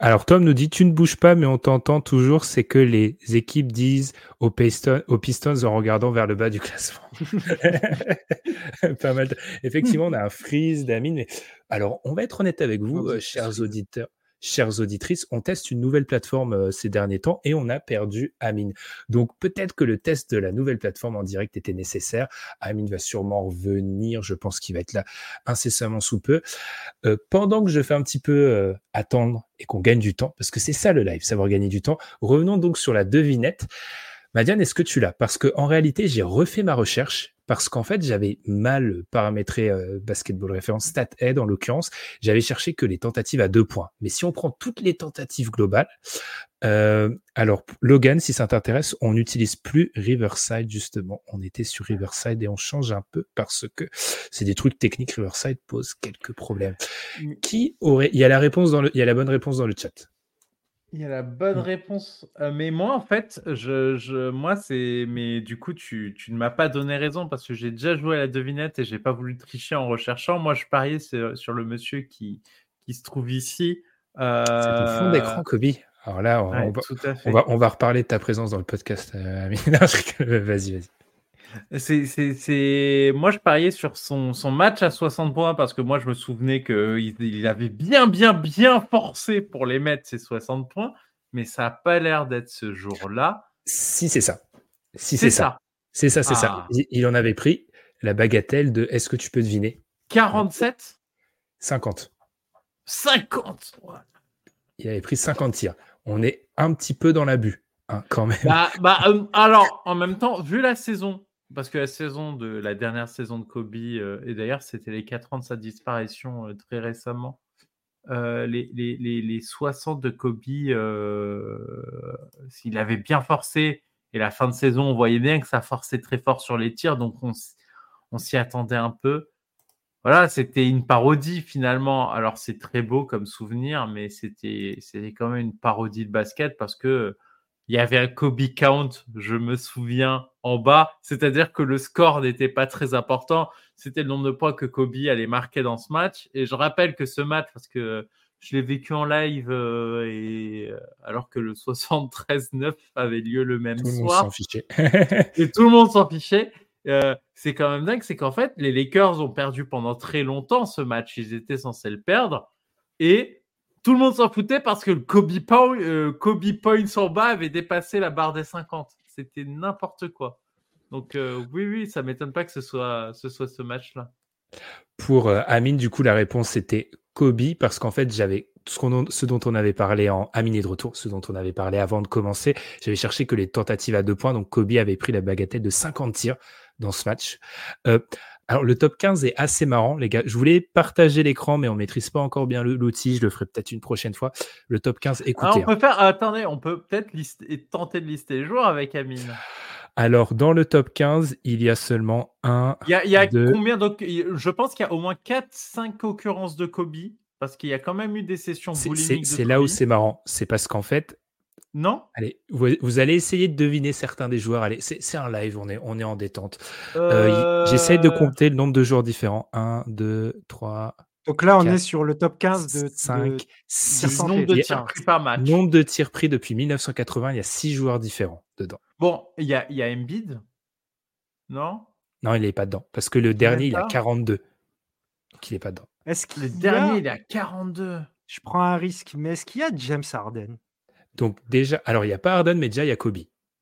Alors Tom nous dit tu ne bouges pas mais on t'entend toujours c'est que les équipes disent aux, Pistons, aux Pistons en regardant vers le bas du classement. pas mal. Effectivement on a un freeze d'Amine mais alors on va être honnête avec vous euh, chers auditeurs chères auditrices, on teste une nouvelle plateforme euh, ces derniers temps et on a perdu Amine. Donc peut-être que le test de la nouvelle plateforme en direct était nécessaire. Amine va sûrement revenir, je pense qu'il va être là incessamment sous peu. Euh, pendant que je fais un petit peu euh, attendre et qu'on gagne du temps, parce que c'est ça le live, savoir gagner du temps, revenons donc sur la devinette. Madiane, est-ce que tu l'as? Parce qu'en réalité, j'ai refait ma recherche parce qu'en fait, j'avais mal paramétré euh, Basketball Référence, StatHead en l'occurrence. J'avais cherché que les tentatives à deux points. Mais si on prend toutes les tentatives globales, euh, alors Logan, si ça t'intéresse, on n'utilise plus Riverside justement. On était sur Riverside et on change un peu parce que c'est des trucs techniques. Riverside pose quelques problèmes. Qui aurait Il y a la réponse dans le, il y a la bonne réponse dans le chat. Il y a la bonne mmh. réponse. Euh, mais moi, en fait, je, je moi, c'est. Mais du coup, tu, tu ne m'as pas donné raison parce que j'ai déjà joué à la devinette et j'ai pas voulu tricher en recherchant. Moi, je pariais sur, le monsieur qui, qui se trouve ici. C'est au fond d'écran, euh, Kobe. Alors là, on, va, on, va, on, va, reparler de ta présence dans le podcast, euh, vas-y, vas-y. C'est, Moi, je pariais sur son, son, match à 60 points parce que moi, je me souvenais qu'il il avait bien, bien, bien forcé pour les mettre, ces 60 points, mais ça n'a pas l'air d'être ce jour-là. Si, c'est ça. Si, c'est ça. C'est ça, c'est ça. Ah. Il en avait pris la bagatelle de est-ce que tu peux deviner? 47 50. 50 Il avait pris 50 tirs. On est un petit peu dans l'abus, hein, quand même. Bah, bah euh, alors, en même temps, vu la saison, parce que la saison de la dernière saison de Kobe, euh, et d'ailleurs c'était les 4 ans de sa disparition euh, très récemment, euh, les, les, les, 60 de Kobe, s'il avait bien forcé, et la fin de saison, on voyait bien que ça forçait très fort sur les tirs, donc on, on s'y attendait un peu. Voilà, c'était une parodie finalement. Alors c'est très beau comme souvenir, mais c'était quand même une parodie de basket parce que il y avait un Kobe count, je me souviens, en bas. C'est-à-dire que le score n'était pas très important. C'était le nombre de points que Kobe allait marquer dans ce match. Et je rappelle que ce match, parce que je l'ai vécu en live, euh, et euh, alors que le 73-9 avait lieu le même tout soir. Le et tout le monde s'en fichait. Euh, c'est quand même dingue, c'est qu'en fait, les Lakers ont perdu pendant très longtemps ce match. Ils étaient censés le perdre. Et tout le monde s'en foutait parce que le Kobe, Point, euh, Kobe Points en bas avait dépassé la barre des 50. C'était n'importe quoi. Donc euh, oui, oui, ça m'étonne pas que ce soit ce, match-là. Pour euh, Amine, du coup, la réponse c'était Kobe parce qu'en fait, j'avais ce, dont on avait parlé en Amine est de retour, ce dont on avait parlé avant de commencer. J'avais cherché que les tentatives à deux points, donc Kobe avait pris la bagatelle de 50 tirs dans ce match. Alors, le top 15 est assez marrant, les gars. Je voulais partager l'écran, mais on maîtrise pas encore bien l'outil. Je le ferai peut-être une prochaine fois. Le top 15, écoutez. on peut hein. faire, attendez, on peut peut-être tenter de lister les joueurs avec Amine. Alors, dans le top 15, il y a seulement un. Il y a, combien donc, Je pense qu'il y a au moins 4-5 occurrences de Kobe, parce qu'il y a quand même eu des sessions C'est là où c'est marrant. C'est parce qu'en fait, non Allez, vous, allez essayer de deviner certains des joueurs. Allez, c'est un live, on est, on est en détente. Euh, J'essaie de euh. compter le nombre de joueurs différents. 1, 2, 3. Donc là, on est sur le top 15 de 5, 6. Nombre de tirs pris par match. Nombre de tirs pris depuis 1980. Il y a 6 joueurs différents dedans. Bon, il y a, il y a Embiid Non? Non, il n'est pas dedans. Parce que le dernier, il a 42. Donc il n'est pas dedans. Est-ce que le dernier, il a 42 Je prends un risque, mais est-ce qu'il y a James Harden? Donc déjà, alors il n'y a pas Harden, mais déjà il y a Kobe.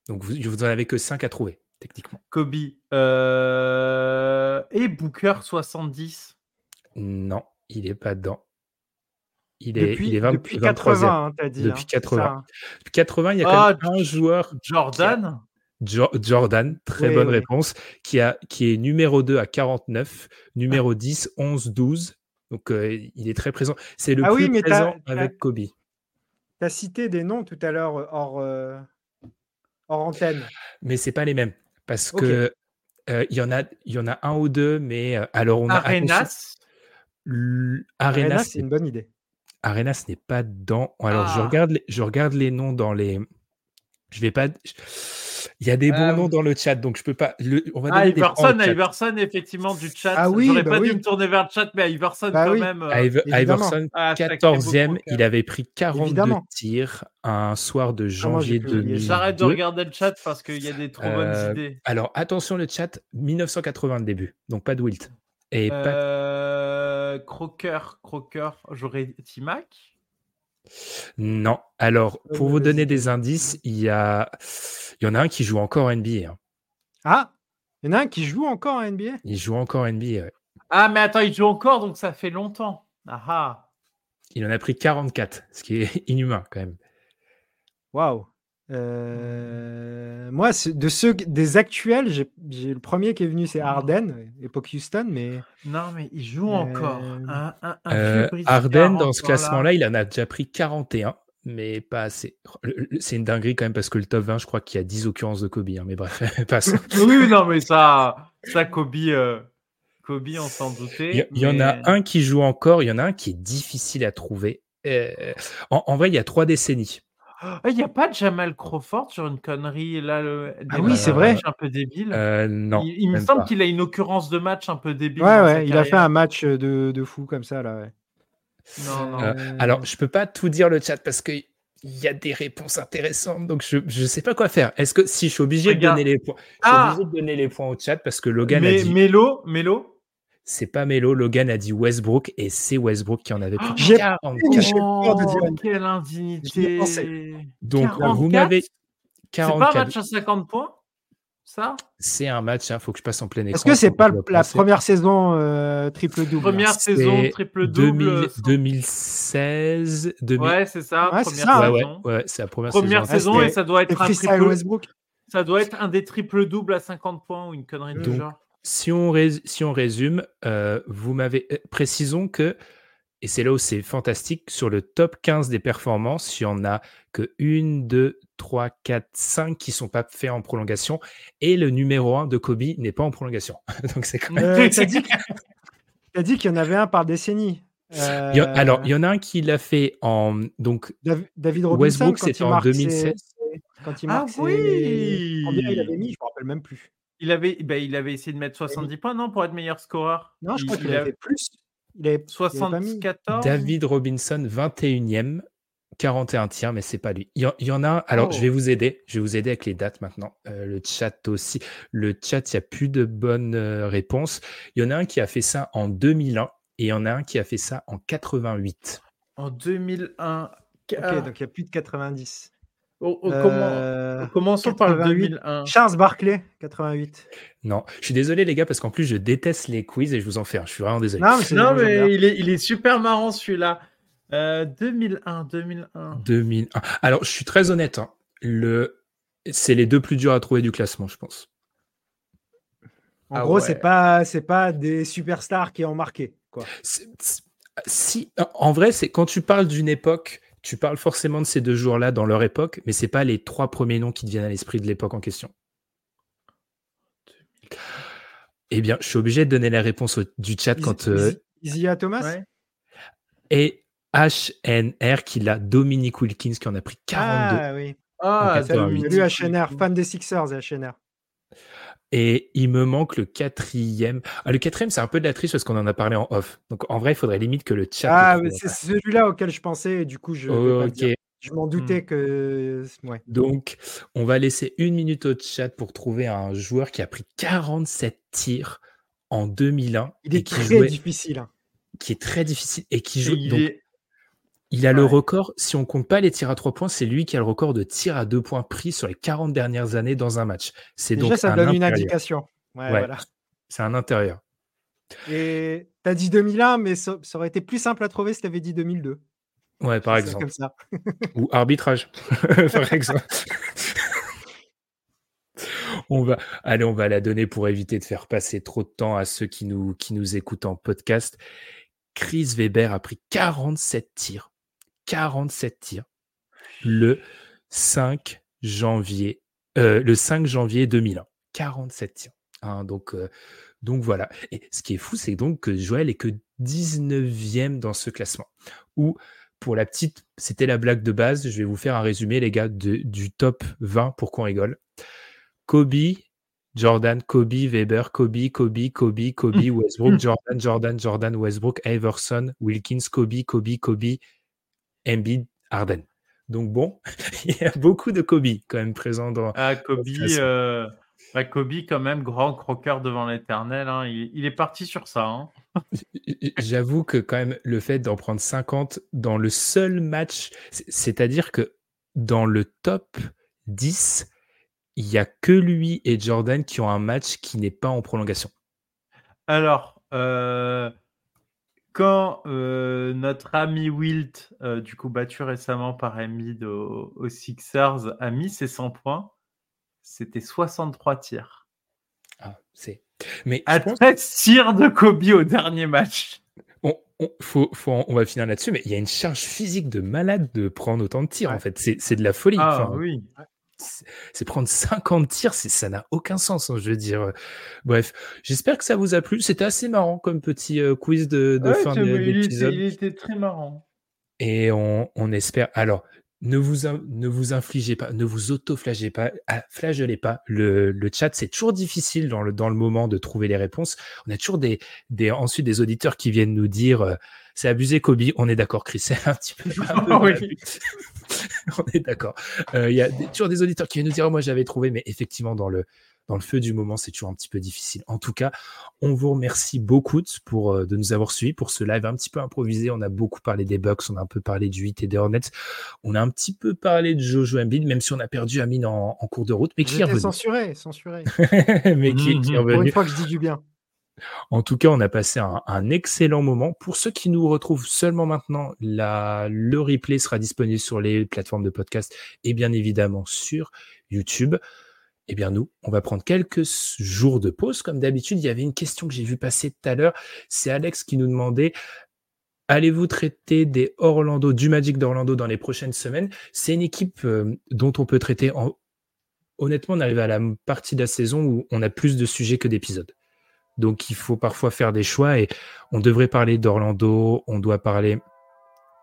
Donc vous, vous en avez que 5 à trouver, techniquement. Kobe. Euh, et Booker 70 Non, il n'est pas dedans. Il est, depuis, il est 20, depuis 80, tu as dit. Depuis 80. Hein, depuis 80, il y a quand même ah, un joueur. Jordan Jordan, très bonne réponse, qui, a, qui est numéro 2 à 49, numéro 10, 11, 12. Donc euh, il est très présent. C'est le ah plus présent avec Kobe. Tu as cité des noms tout à l'heure euh, hors, euh, hors antenne. Mais c'est pas les mêmes. Parce que euh, il y, en a, y en a un ou deux, mais alors on a. Arenas Arenas, c'est une bonne idée. Arenas n'est pas dedans. Alors je, ah. regarde les, je regarde les noms dans les, Je vais pas. Il y a des bons Ah, noms dans le chat, donc je peux pas. le- On va Ah, Iverson. Iverson, effectivement, du chat. Ah oui, J'aurais bah pas oui. dû me tourner vers le chat, mais Iverson, Bah quand oui. même. euh, Iver- évidemment. Iverson, ah, sacré 14e, beau il avait pris 42 Évidemment. tirs un soir de Ah, janvier ça. 2002. J'arrête de regarder le chat parce qu'il y a des trop Euh, bonnes idées. Alors attention le chat, 1980 le début, donc pas de Wilt. Et pas... Euh, Crocker, Crocker, j'aurais Timac. Non. Alors Euh, pour vous donner des indices, il y a, il y en a un qui joue encore en NBA. hein. Ah, il y en a un qui joue encore en NBA Il joue encore en NBA. ouais. Ah, mais attends, il joue encore, donc ça fait longtemps. Ah ah. Il en a pris 44, ce qui est inhumain quand même. Waouh. Euh, Moi, de ceux des actuels, j'ai le premier qui est venu, c'est Arden, époque Houston, mais Non, mais il joue Euh, encore. Un, un, un Euh, Briscard Arden, dans ce classement-là, il en a déjà pris 41, mais pas assez. C'est une dinguerie quand même parce que le top 20, je crois qu'il y a 10 occurrences de Kobe. hein, mais bref. Oui, oui, non, mais ça, ça Kobe, euh, Kobe, on s'en doutait. Il y, en a un qui joue encore, il y en a un qui est difficile à trouver. Euh, en, en vrai, il y a trois décennies. Ah, Il n'y a pas de Jamal Crawford sur une connerie là. Le... Ah oui, c'est vrai. Un peu débile. Euh, non. il, il me semble qu'il a une occurrence de match un peu débile. ouais, ouais, il a fait un match de, de fou comme ça là. ouais. Non, non. Euh, Euh, Alors, je peux pas tout dire le chat parce que il y a des réponses intéressantes, donc je je sais pas quoi faire. Est-ce que si je suis obligé Regarde. de donner les points, je suis Ah obligé de donner les points au chat parce que Logan a mais, dit Mélo, Mélo. C'est pas Melo, Logan a dit Westbrook et c'est Westbrook qui en avait pris J'ai- 44. J'ai peur de dire Oh, quelle indignité. Donc 44? vous m'avez C'est pas un 44. match à 50 points Ça? C'est un match, il faut que je passe en plein écran. Est-ce que c'est pas la première saison euh, triple double Première saison, C'est triple 2000 double. 2016, 2000. Ouais, c'est ça. Ouais, c'est ouais, ouais, ouais, la première, Première saison. saison et ça doit être un triple. Westbrook Ça doit être un des triples doubles à 50 points ou une connerie du Donc, genre. Si on, rés- si on résume, euh, vous m'avez euh, précisons que et c'est là où c'est fantastique sur le top 15 des performances, il y en a que 1 2 3 4 5 qui sont pas faits en prolongation et le numéro 1 de Kobe n'est pas en prolongation. Donc c'est quand même Euh, T'as dit, qu'il y en avait un par décennie. Euh, Il a- alors, il y en a un qui l'a fait en donc David Robinson, Westbrook, quand c'était il en marque ses- 2016. ses- Quand il Ah ses- oui Combien il avait mis Je me rappelle même plus. Il avait, ben, il avait essayé de mettre 70 points, non, pour être meilleur scoreur? Non, je Il- crois qu'il il avait plus. Il avait, il avait pas mis. 74. David Robinson 21e 41 tirs, mais c'est pas lui. Il y, en- a un. Alors, Oh. je vais vous aider. Je vais vous aider avec les dates maintenant. Euh, le chat aussi. Le chat, il n'y a plus de bonnes euh, réponses. Il y en a un qui a fait ça en 2001 et il y en a un qui a fait ça en 88. En 2001. Ok, Ah, donc il y a plus de 90. Oh, oh, Euh, comment- Commençons par le 88. 2001. Charles Barkley, 88. Non, je suis désolé les gars parce qu'en plus je déteste les quiz et je vous en fais un. Je suis vraiment désolé. Non, mais, c'est- Non, mais il est, il est super marrant celui-là. Euh, 2001, 2001. 2001. Alors, je suis très honnête. hein. Le... C'est les deux plus durs à trouver du classement, je pense. En Ah gros, ouais. c'est pas, c'est pas des superstars qui ont marqué. Quoi. Si, en vrai, c'est quand tu parles d'une époque, tu parles forcément de ces deux jours-là dans leur époque, mais c'est pas les trois premiers noms qui te viennent à l'esprit de l'époque en question. Eh bien, je suis obligé de donner la réponse au- du chat quand euh, Is- Isaiah Thomas Ouais. et HNR qui l'a Dominique Wilkins qui en a pris 42 Ah oui. Ah, En 88. Salut HNR, fan des Sixers et HNR. Et il me manque le quatrième. Ah, le quatrième, c'est un peu de la triche parce qu'on en a parlé en off. Donc en vrai, il faudrait limite que le chat. Ah, c'est celui-là auquel je pensais et du coup, je. m'en doutais Hmm. que. Ouais. Donc, on va laisser une minute au chat pour trouver un joueur qui a pris 47 tirs en 2001 Il et est qui, très jouait- difficile. hein. qui est très difficile et qui Et joue. il donc, est- il a le record, si on compte pas les tirs à 3 points, c'est lui qui a le record de tirs à 2 points pris sur les 40 dernières années dans un match. C'est Déjà, donc ça un donne une intérieur. indication. Ouais, Ouais. voilà. C'est un intérieur. Et t'as dit 2001, mais ça, ça aurait été plus simple à trouver si t'avais dit 2002. Ouais, par exemple. Comme ça. Ou arbitrage, par exemple. on va, allez, on va la donner pour éviter de faire passer trop de temps à ceux qui nous, qui nous écoutent en podcast. Chris Weber a pris 47 tirs. 47 tirs. Le 5 janvier, euh, le 5 janvier 2001. 47 tirs. Hein, donc, euh, donc voilà. Et ce qui est fou, c'est donc que Joël est que 19e dans ce classement. Ou pour la petite, c'était la blague de base. Je vais vous faire un résumé, les gars, du top 20 pour qu'on rigole. Kobe, Jordan, Kobe, Weber, Kobe, Kobe, Kobe, Kobe, Westbrook, Jordan, Jordan, Jordan, Westbrook, Iverson, Wilkins, Kobe, Kobe, Kobe, Embiid, Harden. Donc bon, il y a beaucoup de Kobe quand même présents dans. Ah, Kobe, euh, Kobe quand même grand croqueur devant l'éternel. Hein. Il, est parti sur ça. Hein. J'avoue que quand même le fait d'en prendre 50 dans le seul match, c'est-à-dire que dans le top 10, il y a que lui et Jordan qui ont un match qui n'est pas en prolongation. Alors, euh, quand euh, notre ami Wilt, euh, du coup battu récemment par Embiid aux, Sixers, a mis ses 100 points, c'était 63 tirs. Ah, c'est. Mais à 13 tirs de Kobe au dernier match. On, faut, on va finir là-dessus, mais il y a une charge physique de malade de prendre autant de tirs, en fait. C'est de la folie. Ah oui c'est prendre 50 tirs, ça n'a aucun sens, hein, je veux dire. Bref, j'espère que ça vous a plu. C'était assez marrant comme petit euh, quiz de, fin d'épisode. Il, il, était très marrant. Et on, espère. Alors, ne vous, ne vous infligez pas, ne vous auto-flagellez pas, ah, flagellez pas. Le, le chat, c'est toujours difficile dans le, dans le moment de trouver les réponses. On a toujours des, des, ensuite des auditeurs qui viennent nous dire euh, c'est abusé, Kobe. On est d'accord, Chris. C'est un petit peu. on est d'accord. Euh, il y a toujours des auditeurs qui viennent nous dire oh, moi j'avais trouvé, mais effectivement dans le dans le feu du moment, c'est toujours un petit peu difficile. En tout cas, on vous remercie beaucoup pour, euh, de nous avoir suivis pour ce live un petit peu improvisé. On a beaucoup parlé des Bucks, on a un peu parlé du 8 et des Hornets. On a un petit peu parlé de Jojo Embiid, même si on a perdu Amine en, en cours de route. Mais qui est censuré, censuré. mais qui, qui est revenu. Pour une fois que je dis du bien. En tout cas, on a passé un, excellent moment. Pour ceux qui nous retrouvent seulement maintenant, le replay sera disponible sur les plateformes de podcast et bien évidemment sur YouTube. Eh bien, nous, on va prendre quelques jours de pause. Comme d'habitude, il y avait une question que j'ai vu passer tout à l'heure. C'est Alex qui nous demandait Allez-vous traiter des Orlando, du Magic d'Orlando dans les prochaines semaines? C'est une équipe euh, dont on peut traiter. Honnêtement, on arrive à la partie de la saison où on a plus de sujets que d'épisodes. Donc il faut parfois faire des choix et on devrait parler d'Orlando, on doit parler,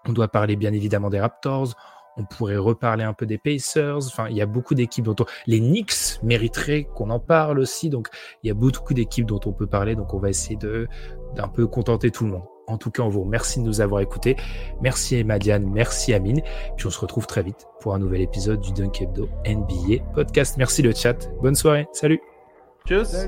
on doit parler bien évidemment des Raptors, on pourrait reparler un peu des Pacers. Enfin, il y a beaucoup d'équipes dont les Knicks mériteraient qu'on en parle aussi. Donc il y a beaucoup d'équipes dont on peut parler. Donc on va essayer de d'un peu contenter tout le monde. En tout cas, on vous remercie de nous avoir écoutés. Merci Emma Diane, merci Amine. Puis on se retrouve très vite pour un nouvel épisode du Dunk Hebdo NBA podcast. Merci le chat. Bonne soirée. Salut. Tchuss.